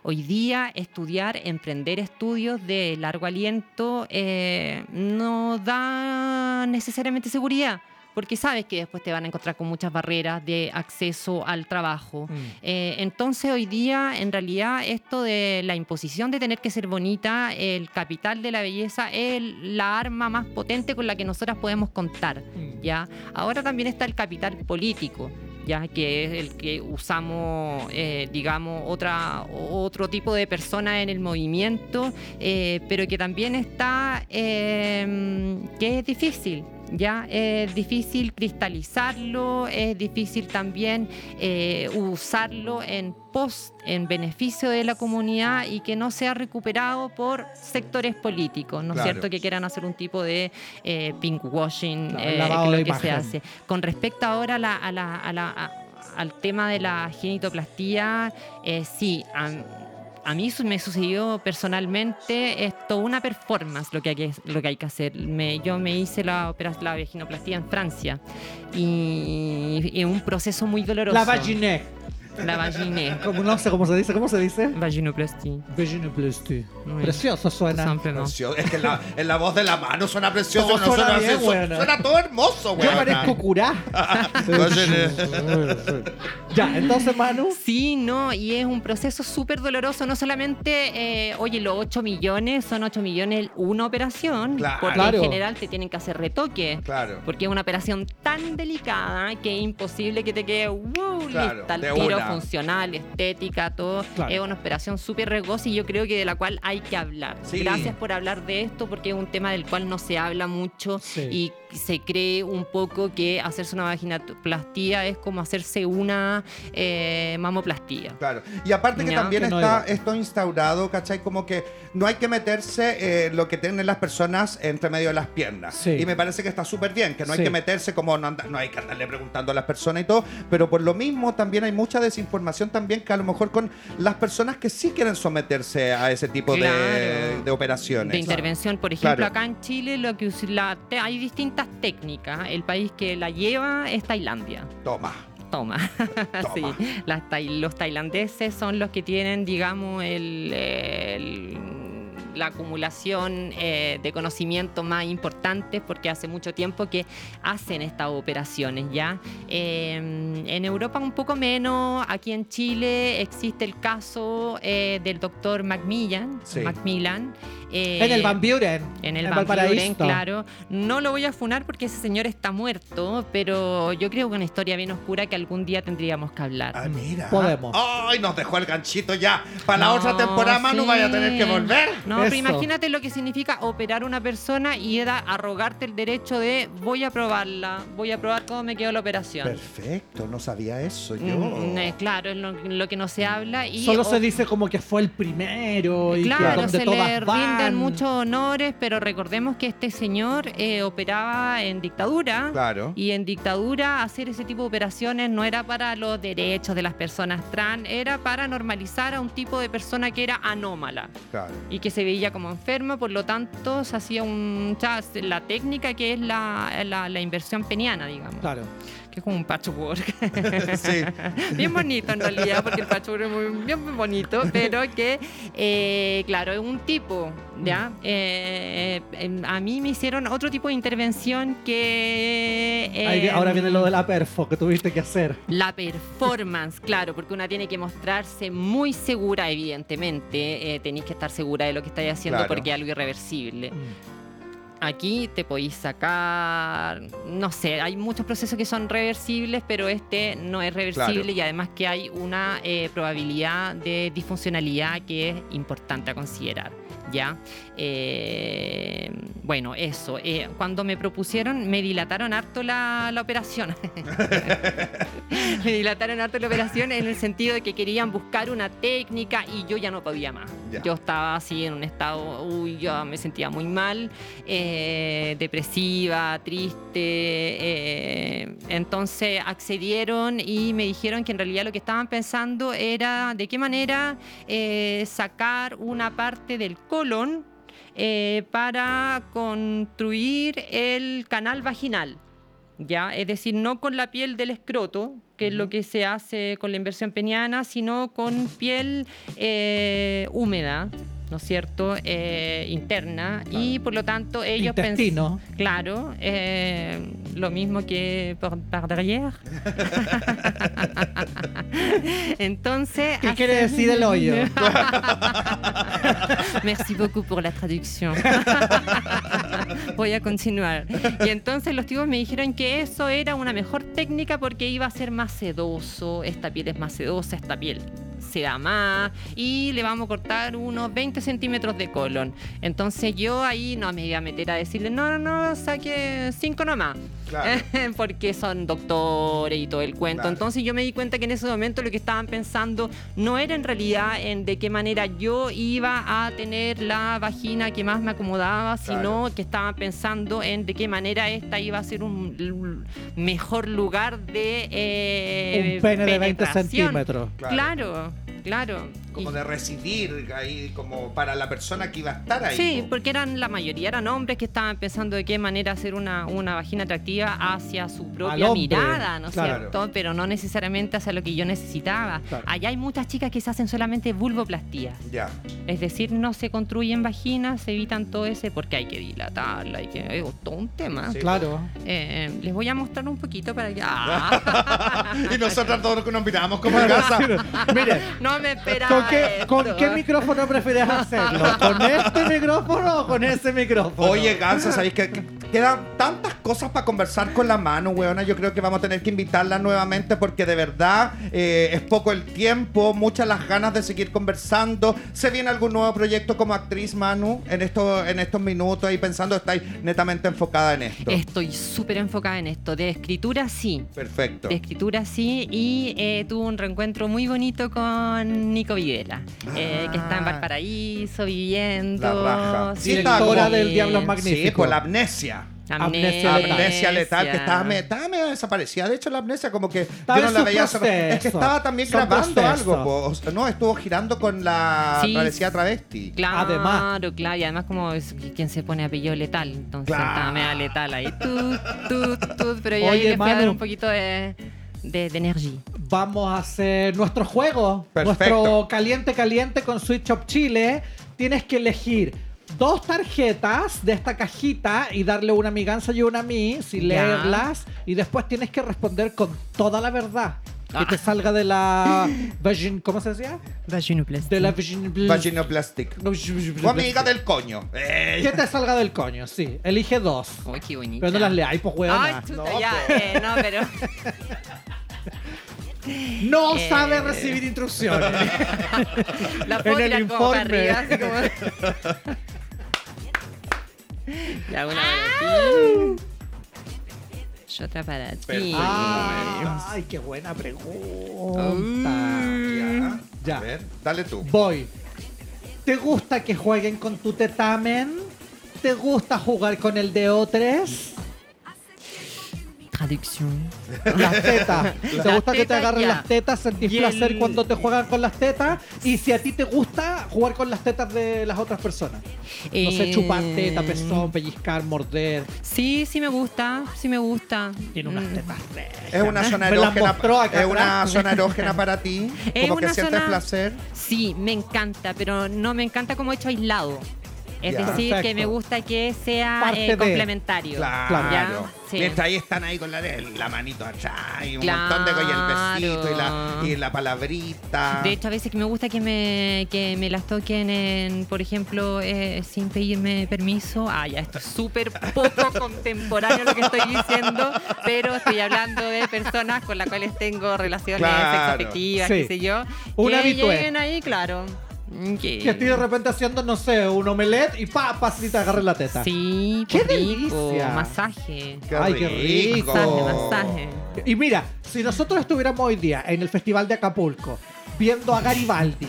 Hoy día estudiar, emprender estudios de largo aliento eh, no da necesariamente seguridad, porque sabes que después te van a encontrar con muchas barreras de acceso al trabajo. Mm. Eh, entonces hoy día, en realidad, esto de la imposición de tener que ser bonita, el capital de la belleza, es la arma más potente con la que nosotras podemos contar. Mm. ¿ya? Ahora también está el capital político, ya que es el que usamos, eh, digamos, otra, otro tipo de persona en el movimiento, eh, pero que también está, eh, que es difícil. Ya es difícil cristalizarlo, es difícil también eh, usarlo en pos, en beneficio de la comunidad y que no sea recuperado por sectores políticos, ¿no es Claro. cierto? Que quieran hacer un tipo de eh, pinkwashing, Claro, eh, que lo que se hace. Con respecto ahora a la- a la- a la- a- al tema de la genitoplastía, eh, sí, a, a mí me sucedió personalmente, es toda una performance lo que hay que, lo que, hay que hacer. Me- yo me hice la, opera- la vaginoplastia en Francia y, y un proceso muy doloroso. La vaginé. La vaginé. Como, no sé cómo se dice, ¿cómo se dice? Vaginoplastia. Vaginoplasty. Muy Precioso suena. Simplemente. Precioso. Es que la, en la voz de la mano suena precioso. Todo no suena suena, bien, así, suena todo hermoso, Yo weona. parezco curá. ya, entonces, Manu. Sí, no, y es un proceso súper doloroso. No solamente, eh, oye, los 8 millones son 8 millones una operación, Claro. porque Claro. en general te tienen que hacer retoque. Claro. Porque es una operación tan delicada que es imposible que te quede wow, Claro, lista al de tiro, funcional, estética, todo. Claro. Es una operación súper riesgosa y yo creo que de la cual hay que hablar. Sí. Gracias por hablar de esto porque es un tema del cual no se habla mucho Sí. y se cree un poco que hacerse una vaginoplastia es como hacerse una eh, mamoplastía. Claro. Y aparte que también Que no está esto instaurado, ¿cachai? Como que no hay que meterse eh, lo que tienen las personas entre medio de las piernas. Sí. Y me parece que está súper bien, que no hay que meterse como no, anda- no hay que andarle preguntando a las personas y todo, pero por lo mismo también hay mucha desinformación también que a lo mejor con las personas que sí quieren someterse a ese tipo de, Claro. de operaciones. de intervención. Por ejemplo, Claro. acá en Chile lo que la- hay distintas técnicas. El país que la lleva es Tailandia. Toma. Toma. sí. Toma. Las tai- los tailandeses son los que tienen, digamos, el, el- la acumulación eh, de conocimiento más importante porque hace mucho tiempo que hacen estas operaciones ya. Eh, en Europa un poco menos, aquí en Chile existe el caso eh, del doctor Macmillan, Sí. Macmillan. eh, En el Van Buren. en el en Van Buren, claro. No lo voy a funar porque ese señor está muerto, pero yo creo que una historia bien oscura que algún día tendríamos que hablar. Ah, mira. Podemos. Ay, nos dejó el ganchito ya. Para la No, otra temporada, Manu, sí. vaya a tener que volver. No, pero imagínate lo que significa operar a una persona y era arrogarte el derecho de voy a probarla, voy a probar cómo me quedó la operación. Perfecto, no sabía eso yo. Mm, eh, claro, es lo, lo que no se habla. Y Solo o- se dice como que fue el primero y que Claro, donde se le van. rinden muchos honores, pero recordemos que este señor eh, operaba en dictadura. Claro. Y en dictadura hacer ese tipo de operaciones no era para los derechos de las personas trans, era para normalizar a un tipo de persona que era anómala Claro. y que se veía como enferma, por lo tanto se hacía un, la técnica que es la, la- la inversión peniana, digamos, Claro. Que es como un patchwork. sí. bien bonito en realidad, porque el patchwork es muy, bien muy bonito, pero que, eh, claro, es un tipo, ¿ya? Mm. Eh, eh, a mí me hicieron otro tipo de intervención que... Eh, ahora viene lo de la perfo que tuviste que hacer. la performance, claro, porque una tiene que mostrarse muy segura, evidentemente. eh, tenéis que estar segura de lo que estáis haciendo Claro. porque es algo irreversible. Mm. Aquí te podéis sacar, no sé, hay muchos procesos que son reversibles, pero este no es reversible Claro. y además que hay una eh, probabilidad de disfuncionalidad que es importante a considerar. ¿Ya? Eh, bueno, eso. eh, cuando me propusieron, me dilataron harto la, la operación. me dilataron harto la operación en el sentido de que querían buscar una técnica y yo ya no podía más. Ya. Yo estaba así en un estado, uy, yo me sentía muy mal, eh, depresiva, triste. eh, entonces accedieron y me dijeron que en realidad lo que estaban pensando era de qué manera eh, sacar una parte del eh, para construir el canal vaginal. ¿ya? Es decir, no con la piel del escroto, que es lo que se hace con la inversión peniana, sino con piel eh, húmeda, ¿no es cierto?, Eh, interna, y por lo tanto ellos pens- Intestino. Claro, eh, lo mismo que por, par derrière. Entonces. ¿Qué quiere decir el hoyo? Merci beaucoup por la traducción. Voy a continuar. Y entonces los tíos me dijeron que eso era una mejor técnica porque iba a ser más sedoso. Esta piel es más sedosa, esta piel se da más y le vamos a cortar unos 20 centímetros de colon. Entonces yo ahí no me iba a meter a decirle, no, no, no, saque 5 nomás. Claro. porque son doctores y todo el cuento. Claro. Entonces yo me di cuenta que en ese momento lo que estaban pensando no era en realidad en de qué manera yo iba a tener la vagina que más me acomodaba, sino que estaban pensando en de qué manera esta iba a ser un mejor lugar de eh, Un pene de 20 penetración. centímetros. Claro. Claro, claro. Como de residir ahí, como para la persona que iba a estar ahí. Sí, po. porque eran la mayoría eran hombres que estaban pensando de qué manera hacer una, una vagina atractiva hacia su propia hombre, mirada, ¿no es claro. cierto? Pero no necesariamente hacia lo que yo necesitaba. Claro. Allá hay muchas chicas que se hacen solamente vulvoplastías. Ya. Es decir, no se construyen vaginas, se evitan todo ese porque hay que dilatarla, hay que. Es todo un tema. Sí. Claro. Eh, les voy a mostrar un poquito para que. ¡Ah! y nosotros todos nos miramos como en casa. Mire, no me esperaba. ¿Con qué. ¿con qué micrófono prefieres hacerlo? ¿Con este micrófono o con ese micrófono? Oye, Gansa, ¿sabéis que que quedan tantas cosas para conversar con la mano, weona? Yo creo que vamos a tener que invitarla nuevamente porque de verdad eh, es poco el tiempo, muchas las ganas de seguir conversando. ¿Se viene algún nuevo proyecto como actriz, Manu, en, esto, en estos minutos y pensando, estáis netamente enfocada en esto? Estoy súper enfocada en esto. De escritura, sí. Perfecto. De escritura sí, y eh, tuve un reencuentro muy bonito con Nico Videla, eh, que está en Ah. Valparaíso viviendo. La raja. Sí, Directora del Diablos Sí, Magníficos. con la amnesia. Amnesia letal. Amnesia letal, que estaba, me- estaba medio desaparecida. De hecho, la amnesia como que yo no la veía. Es que estaba también Son grabando algo. po. O sea, no, estuvo girando con la Sí. travesía travesti. Claro, Además. claro, y además como es quien se pone apellido letal, entonces Claro. estaba media letal ahí, tut, tut, tut, pero yo ahí Oye, le fui a dar Manu. un poquito de, de, de energía. Vamos a hacer nuestro juego. Perfecto. Nuestro caliente caliente con Switch Up Chile. Tienes que elegir dos tarjetas de esta cajita y darle una a mi gansa y una a mí, sin Ya. leerlas. Y después tienes que responder con toda la verdad. Que Ah. te salga de la... Vagin, ¿Cómo se decía? De la vagin... Vaginoplastic. Tu amiga del coño. Eh, Que te salga del coño, sí. Elige dos. Uy, qué bonita. Pero no las leáis, pues Ay, chuta, No, ya, po. eh, no, pero... No Eh. sabe recibir instrucciones. La puedo En el tirar como para informe. arriba, así como... Ya una. Y otra para ti. Ay, qué buena pregunta. Mm. Ya. A ver, dale tú. Voy. ¿Te gusta que jueguen con tu tetamen? ¿Te gusta jugar con el DO3? Adicción. Las tetas. ¿Te gusta que te agarren las tetas? ¿Sentís placer cuando te juegan con las tetas? Y si a ti te gusta jugar con las tetas de las otras personas. No sé, eh, chupar teta, pezón, pellizcar, morder. Sí, sí me gusta, sí me gusta. Tiene unas mm. tetas. Es una zona erógena. Es una zona erógena para ti. Es como que sientes placer. Sí, me encanta, pero no me encanta como hecho aislado. Es Ya. decir, que me gusta que sea eh, de. complementario. Claro. ¿ya? Sí. Mientras ahí están ahí con la, la manito atrás y un montón de y el besito y la, Claro. y la palabrita. De hecho, a veces que me gusta que me, que me las toquen, en, por ejemplo, eh, sin pedirme permiso. Ah, ya, esto es súper poco contemporáneo lo que estoy diciendo, pero estoy hablando de personas con las cuales tengo relaciones Claro. sexoafectivas, Sí. qué sé yo. Un que habitué. lleguen ahí, claro. Que, Que estoy de repente haciendo, no sé, un omelette y pa, pa, y te agarre la teta. Sí, ¡Qué qué rico. delicia! Masaje. Qué Ay, qué rico. Masaje, masaje. Y mira, si nosotros estuviéramos hoy día en el Festival de Acapulco viendo a Garibaldi.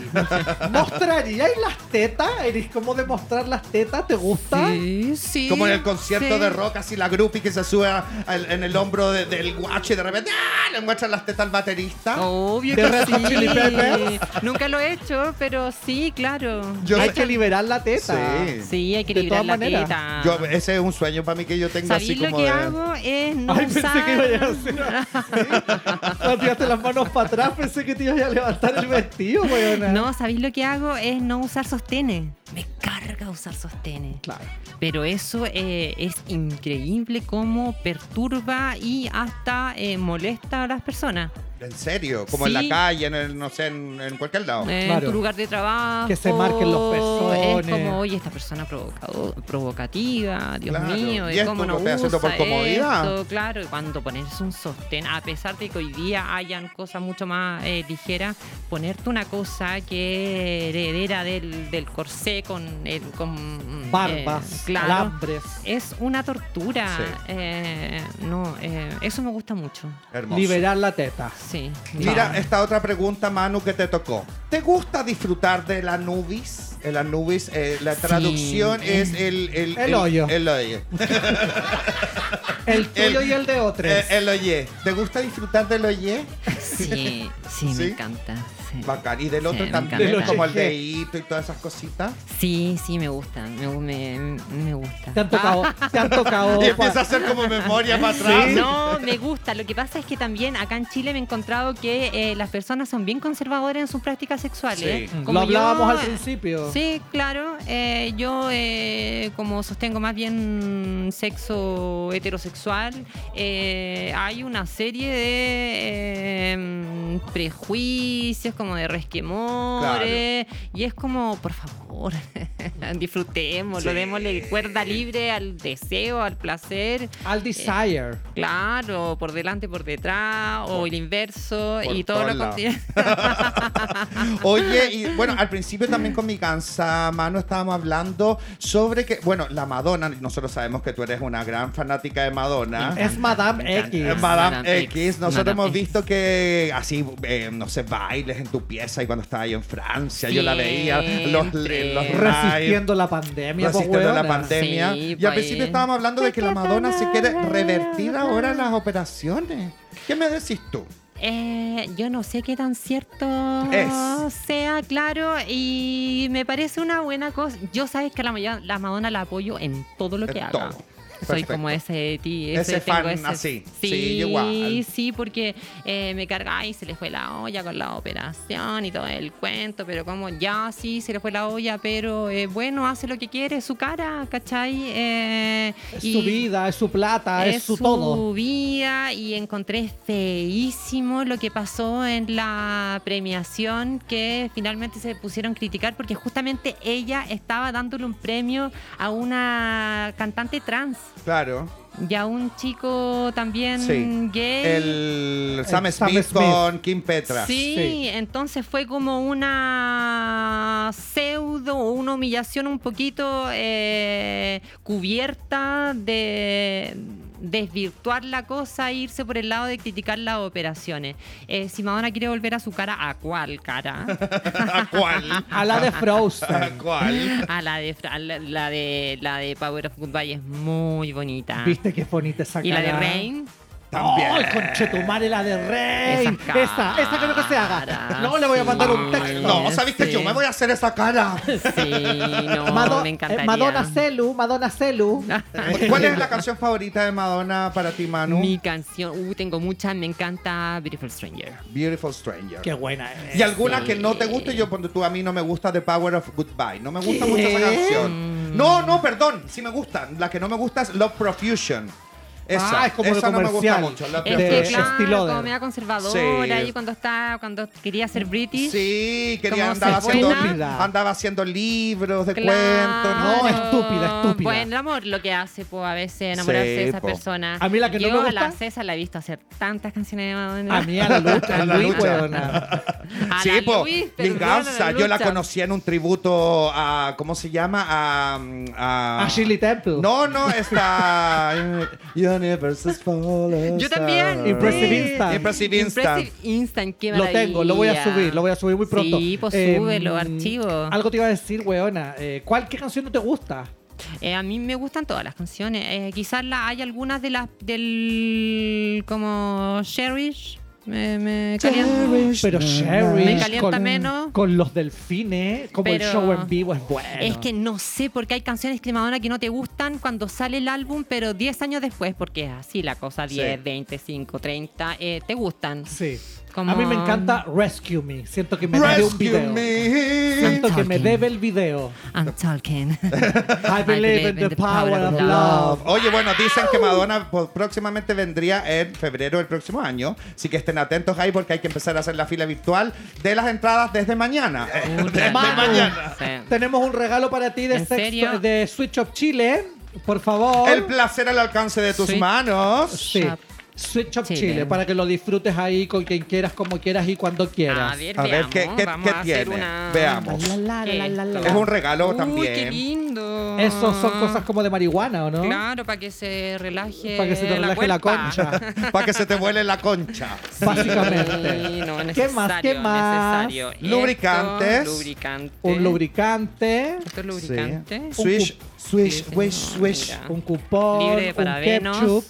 ¿Mostraríais las tetas? ¿Eres como de mostrar las tetas? ¿Te gusta? Sí, sí. Como en el concierto sí. de rock, así la groupie que se sube a- en el hombro de- del guacho y de repente ¡ah! le muestran las tetas al baterista. Obvio ¿De que sí. Nunca lo he hecho, pero sí, claro. Yo Hay sé- que liberar la teta. Sí. Sí, hay que De liberar la maneras. teta. Yo, ese es un sueño para mí que yo tenga así ¿Sabéis lo como que de... hago? Es no Ay, usar... pensé que iba a hacer así. Tiraste las manos para atrás, pensé que te ibas a levantar No, ¿sabéis lo que hago? Es no usar sostenes. Me carga usar sostenes. Claro. Pero eso eh, es increíble cómo perturba y hasta eh, molesta a las personas. En serio, como en la calle, en el, no sé, en, en cualquier lado. En Claro. tu lugar de trabajo. Que se marquen los pezones. Es como, oye, esta persona provocado, provocativa, Dios Claro. mío, Y esto cómo no haciendo por usa comodidad. esto, claro, y cuando ponerse un sostén, a pesar de que hoy día hayan cosas mucho más eh, ligeras, ponerte una cosa que heredera del, del corsé con, el, con Barbas, eh, claro, alambres. es una tortura. Sí. Eh, no, eh, eso me gusta mucho. Hermoso. Liberar la teta. Sí. Mira, esta otra pregunta, Manu, que te tocó. ¿Te gusta disfrutar de la nubis? El Anubis, eh, la Sí. traducción es el... El, El hoyo. El hoyo. El tuyo El- y el de otros. Eh, el oye. ¿Te gusta disfrutar del oye? Sí, sí, ¿Sí? me encanta. sí. Bacán. Y del Sí, otro me también, como el Del de hito y todas esas cositas. Sí, sí, me gusta. Me, me, me gusta. Te han tocado. Te han tocado. Y empieza a hacer como memoria para atrás. No, me gusta. Lo que pasa es que también acá en Chile me he encontrado que eh, las personas son bien conservadoras en sus prácticas sexuales. Sí. Lo Como hablábamos yo, al principio. Sí, claro. eh, yo, eh, como sostengo más bien sexo heterosexual, eh, hay una serie de eh, prejuicios, como de resquemores, y es como, por favor, disfrutémoslo, Sí. démosle cuerda libre al deseo, al placer. Al desire. Claro, por delante, por detrás, o el inverso, y todo lo. Oye, y bueno, al principio también con mi cansa, Mano, estábamos hablando sobre que, bueno, la Madonna, nosotros sabemos que tú eres una gran fanática de Madonna. Es Madame. X. Eh, Madame, Madame X, X, nosotros Madame hemos X. visto que así, eh, no sé, bailes en tu pieza y cuando estaba ahí en Francia, yo la veía, los, Siempre. los Resistiendo la pandemia, resistiendo la pandemia. Sí, y al pues. principio estábamos hablando de que la Madonna se quiere revertir ahora las operaciones. ¿Qué me decís tú? Eh, yo no sé qué tan cierto Es. sea, claro, y me parece una buena cosa. Yo sabes que a la, la Madonna la apoyo en todo lo que haga. Soy como ese ti, Ese tengo fan así. Sí, Sí, igual. sí, porque eh, me carga y se le fue la olla con la operación y todo el cuento, pero como ya sí se le fue la olla, pero eh, bueno, hace lo que quiere, su cara, ¿cachai? Eh, Es y- su vida, es su plata, es, su, todo. vida y encontré feísimo lo que pasó en la premiación que finalmente se pusieron a criticar porque justamente ella estaba dándole un premio a una cantante trans Claro. y a un chico también Sí. gay. El Sam El Sam Smith, Smith. con Kim Petras. Sí, Sí. entonces fue como una pseudo o una humillación un poquito eh, cubierta de desvirtuar la cosa e irse por el lado de criticar las operaciones. Eh, si Madonna quiere volver a su cara, ¿a cuál cara? ¿A cuál? A la de ¿A Frozen. cuál? A la de, Fra- la, la de la de Power of Goodbye es muy bonita. ¿Viste qué bonita esa Y la de cara? Rain. También. ¡Ay, conchetumare, la de Rey! Esa Esa, esa creo que se haga. No, le voy a mandar un texto. No, ¿sabes que Sí. yo me voy a hacer esa cara? Sí, no, Mado- me eh, encantaría. Madonna Celu, Madonna Celu. ¿Cuál es la canción favorita de Madonna para ti, Manu? Mi canción, uh, tengo muchas, me encanta Beautiful Stranger. Beautiful Stranger. Qué buena es. ¿Y alguna Sí. que no te guste? Yo, cuando tú a mí no me gusta The Power of Goodbye. No me gusta ¿Qué? mucho esa Mm. canción. No, no, perdón. Sí me gusta. La que no me gusta es Love Profusion. Esa, Ah, es como esa no me gusta comercial. mucho. Love Es De que, claro, como media conservadora, Sí. y cuando está, cuando quería ser British. Sí, quería se haciendo, andaba haciendo libros de Claro. cuentos. ¿no? No, estúpida, estúpida. Bueno, el amor lo que hace, pues, a veces enamorarse Sí, de esa po. persona. A mí la que no Yo me a gusta- la César la he visto hacer tantas canciones de Madonna. A mí a la lucha, A a la Luis, lucha. A Sí, la po, Luis, Miss perdona, Garza, yo la conocí en un tributo a, ¿cómo se llama? A, a, A Shirley Temple. No, no, está... Yo también. Impressive Sí. Instant. Impressive Instant. Impressive Instant, qué Lo maravilla. tengo, lo voy a subir, lo voy a subir muy pronto. Sí, pues Em, súbelo, archivo. Algo te iba a decir, weona. Eh, ¿Cuál, qué canción no te gusta? Eh, a mí me gustan todas las canciones. Eh, quizás la, hay algunas de las del como Cherish. Me, me calienta. Pero Sherry Me calienta con, menos. con los delfines, como el Pero show en vivo es bueno. Es que no sé por qué hay canciones de Madonna que no te gustan cuando sale el álbum, pero 10 años después, porque es así la cosa, 10, Sí. 25, 30, eh, te gustan. Sí. Como- A mí me encanta Rescue Me. Siento que me debe un Rescue video. me. Siento que me debe el video. I'm talking. I believe in the power of love. Oye, bueno, dicen que Madonna po- próximamente vendría en febrero del próximo año. Así que estén atentos ahí porque hay que empezar a hacer la fila virtual de las entradas desde mañana. Desde Manu. mañana. Sí. Tenemos un regalo para ti de, ¿En Sex- serio? de Switch Up Chile. Por favor. El placer al alcance de tus manos. Sí. Shop Switch Up Chile. Chile. para que lo disfrutes ahí con quien quieras, como quieras y cuando quieras. A ver, A ver, veamos. ¿qué- qué- Vamos qué a hacer tiene? una- Veamos. La, la, la, la, la, la. Es un regalo Uy, también. qué lindo. Eso son cosas como de marihuana, ¿o no? Claro, para que se relaje. Para que se te relaje la concha. Para que se te vuele la concha. Sí, Básicamente. no, ¿Qué más? ¿Qué más? necesario. Esto, Lubricantes. lubricante. Un lubricante, Esto es lubricante. Sí. Swish, swish, Sí, swish, no, swish. mira. un cupón, Libre un ketchup.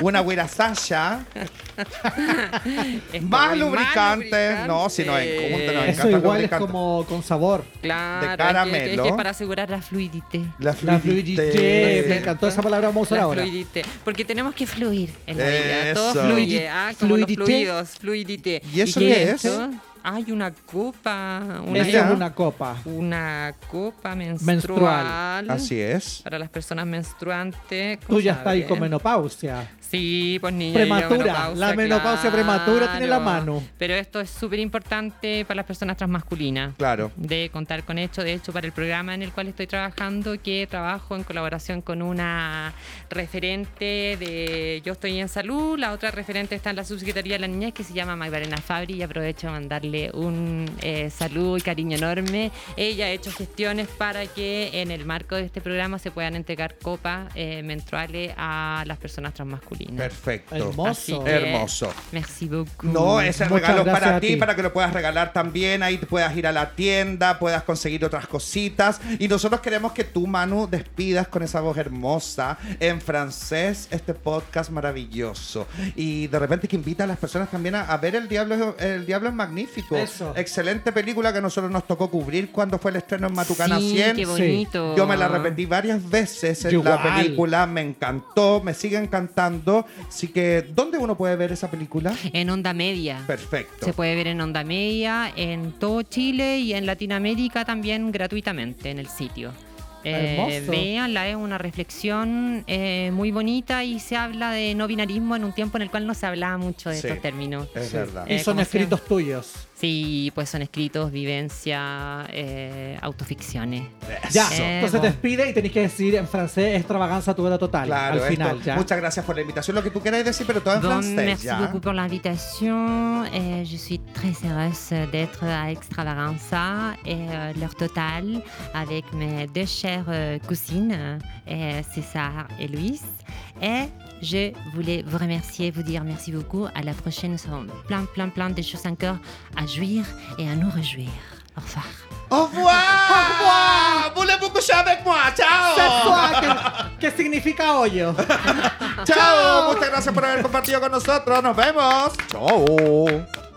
Una guirasasha. Esto, Más lubricante. No, si nos encanta, nos Eso encanta el igual es lubricante. como con sabor. Claro, de es que- caramelo. Es, que es para asegurar la fluidité. La La fluidité. Me encantó esa palabra, vamos a usar La ahora. fluidité. Porque tenemos que fluir en la vida. Todo Eso. fluye. Ah, como los Fluidité. fluidos. Fluidité. ¿Y eso qué qué es? esto? Hay una copa. Una, es una copa. una copa menstrual. Menstrual. Así es. Para las personas menstruantes. Tú ya estás ahí con menopausia. Sí, pues niña. Prematura. La menopausia prematura tiene la mano. Pero esto es súper importante para las personas transmasculinas. Claro. De contar con hecho. De hecho, para el programa en el cual estoy trabajando, que trabajo en colaboración con una referente de Yo Estoy en Salud, la otra referente está en la Subsecretaría de la Niñez, que se llama Magdalena Fabri, y aprovecho de mandarle un eh, saludo y cariño enorme. Ella ha hecho gestiones para que en el marco de este programa se puedan entregar copas eh, menstruales a las personas transmasculinas. Perfecto. Hermoso. Que- Hermoso. Merci beaucoup. No, ese Muchas regalo gracias para ti, ti. para que lo puedas regalar también. Ahí te puedas ir a la tienda, puedas conseguir otras cositas. Y nosotros queremos que tú, Manu, despidas con esa voz hermosa en francés este podcast maravilloso. Y de repente que invita a las personas también a, a ver El Diablo, es- El Diablo es Magnífico. Eso. Excelente película que a nosotros nos tocó cubrir cuando fue el estreno en Matucana sí, 100. qué bonito. Yo me la repetí varias veces en la película, me encantó, me sigue encantando. Así que, ¿dónde uno puede ver esa película? En onda media. Perfecto. Se puede ver en onda media, en todo Chile y en Latinoamérica también gratuitamente en el sitio. Eh, Hermoso. véanla, es una reflexión eh, muy bonita y se habla de no binarismo en un tiempo en el cual no se hablaba mucho de Sí. estos términos. Es Sí. verdad. Y Eh, son ¿cómo se escritos tuyos. Sí, pues son escritos, vivencia, eh, autoficciones. Ya, Eso. entonces te despide y tenés que decir en francés extravaganza tu vida total. Claro, al final, esto. ya. Muchas gracias por la invitación, lo que tú quieras decir, pero todo en Bon, francés. merci ya. beaucoup pour l'invitation. Euh, je suis très heureuse d'être à Extravaganza et euh, l'heure totale avec mes deux chères euh, cousines, euh, César et Louise. Et je voulais vous remercier, vous dire merci beaucoup. À la prochaine, nous avons plein, plein, plein de choses encore à jouir et à nous réjouir. Au revoir. Au revoir! Au revoir! Voulez-vous coucher avec moi? Ciao! Sexual, ¿qué, qué significa hoyo? Chao, muchas gracias por haber compartido con nosotros. Nos vemos. Chao.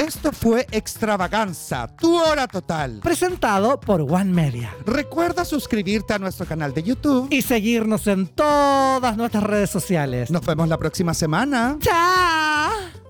Esto fue Extravaganza, tu hora total. Presentado por One Media. Recuerda suscribirte a nuestro canal de YouTube. Y seguirnos en todas nuestras redes sociales. Nos vemos la próxima semana. ¡Chao!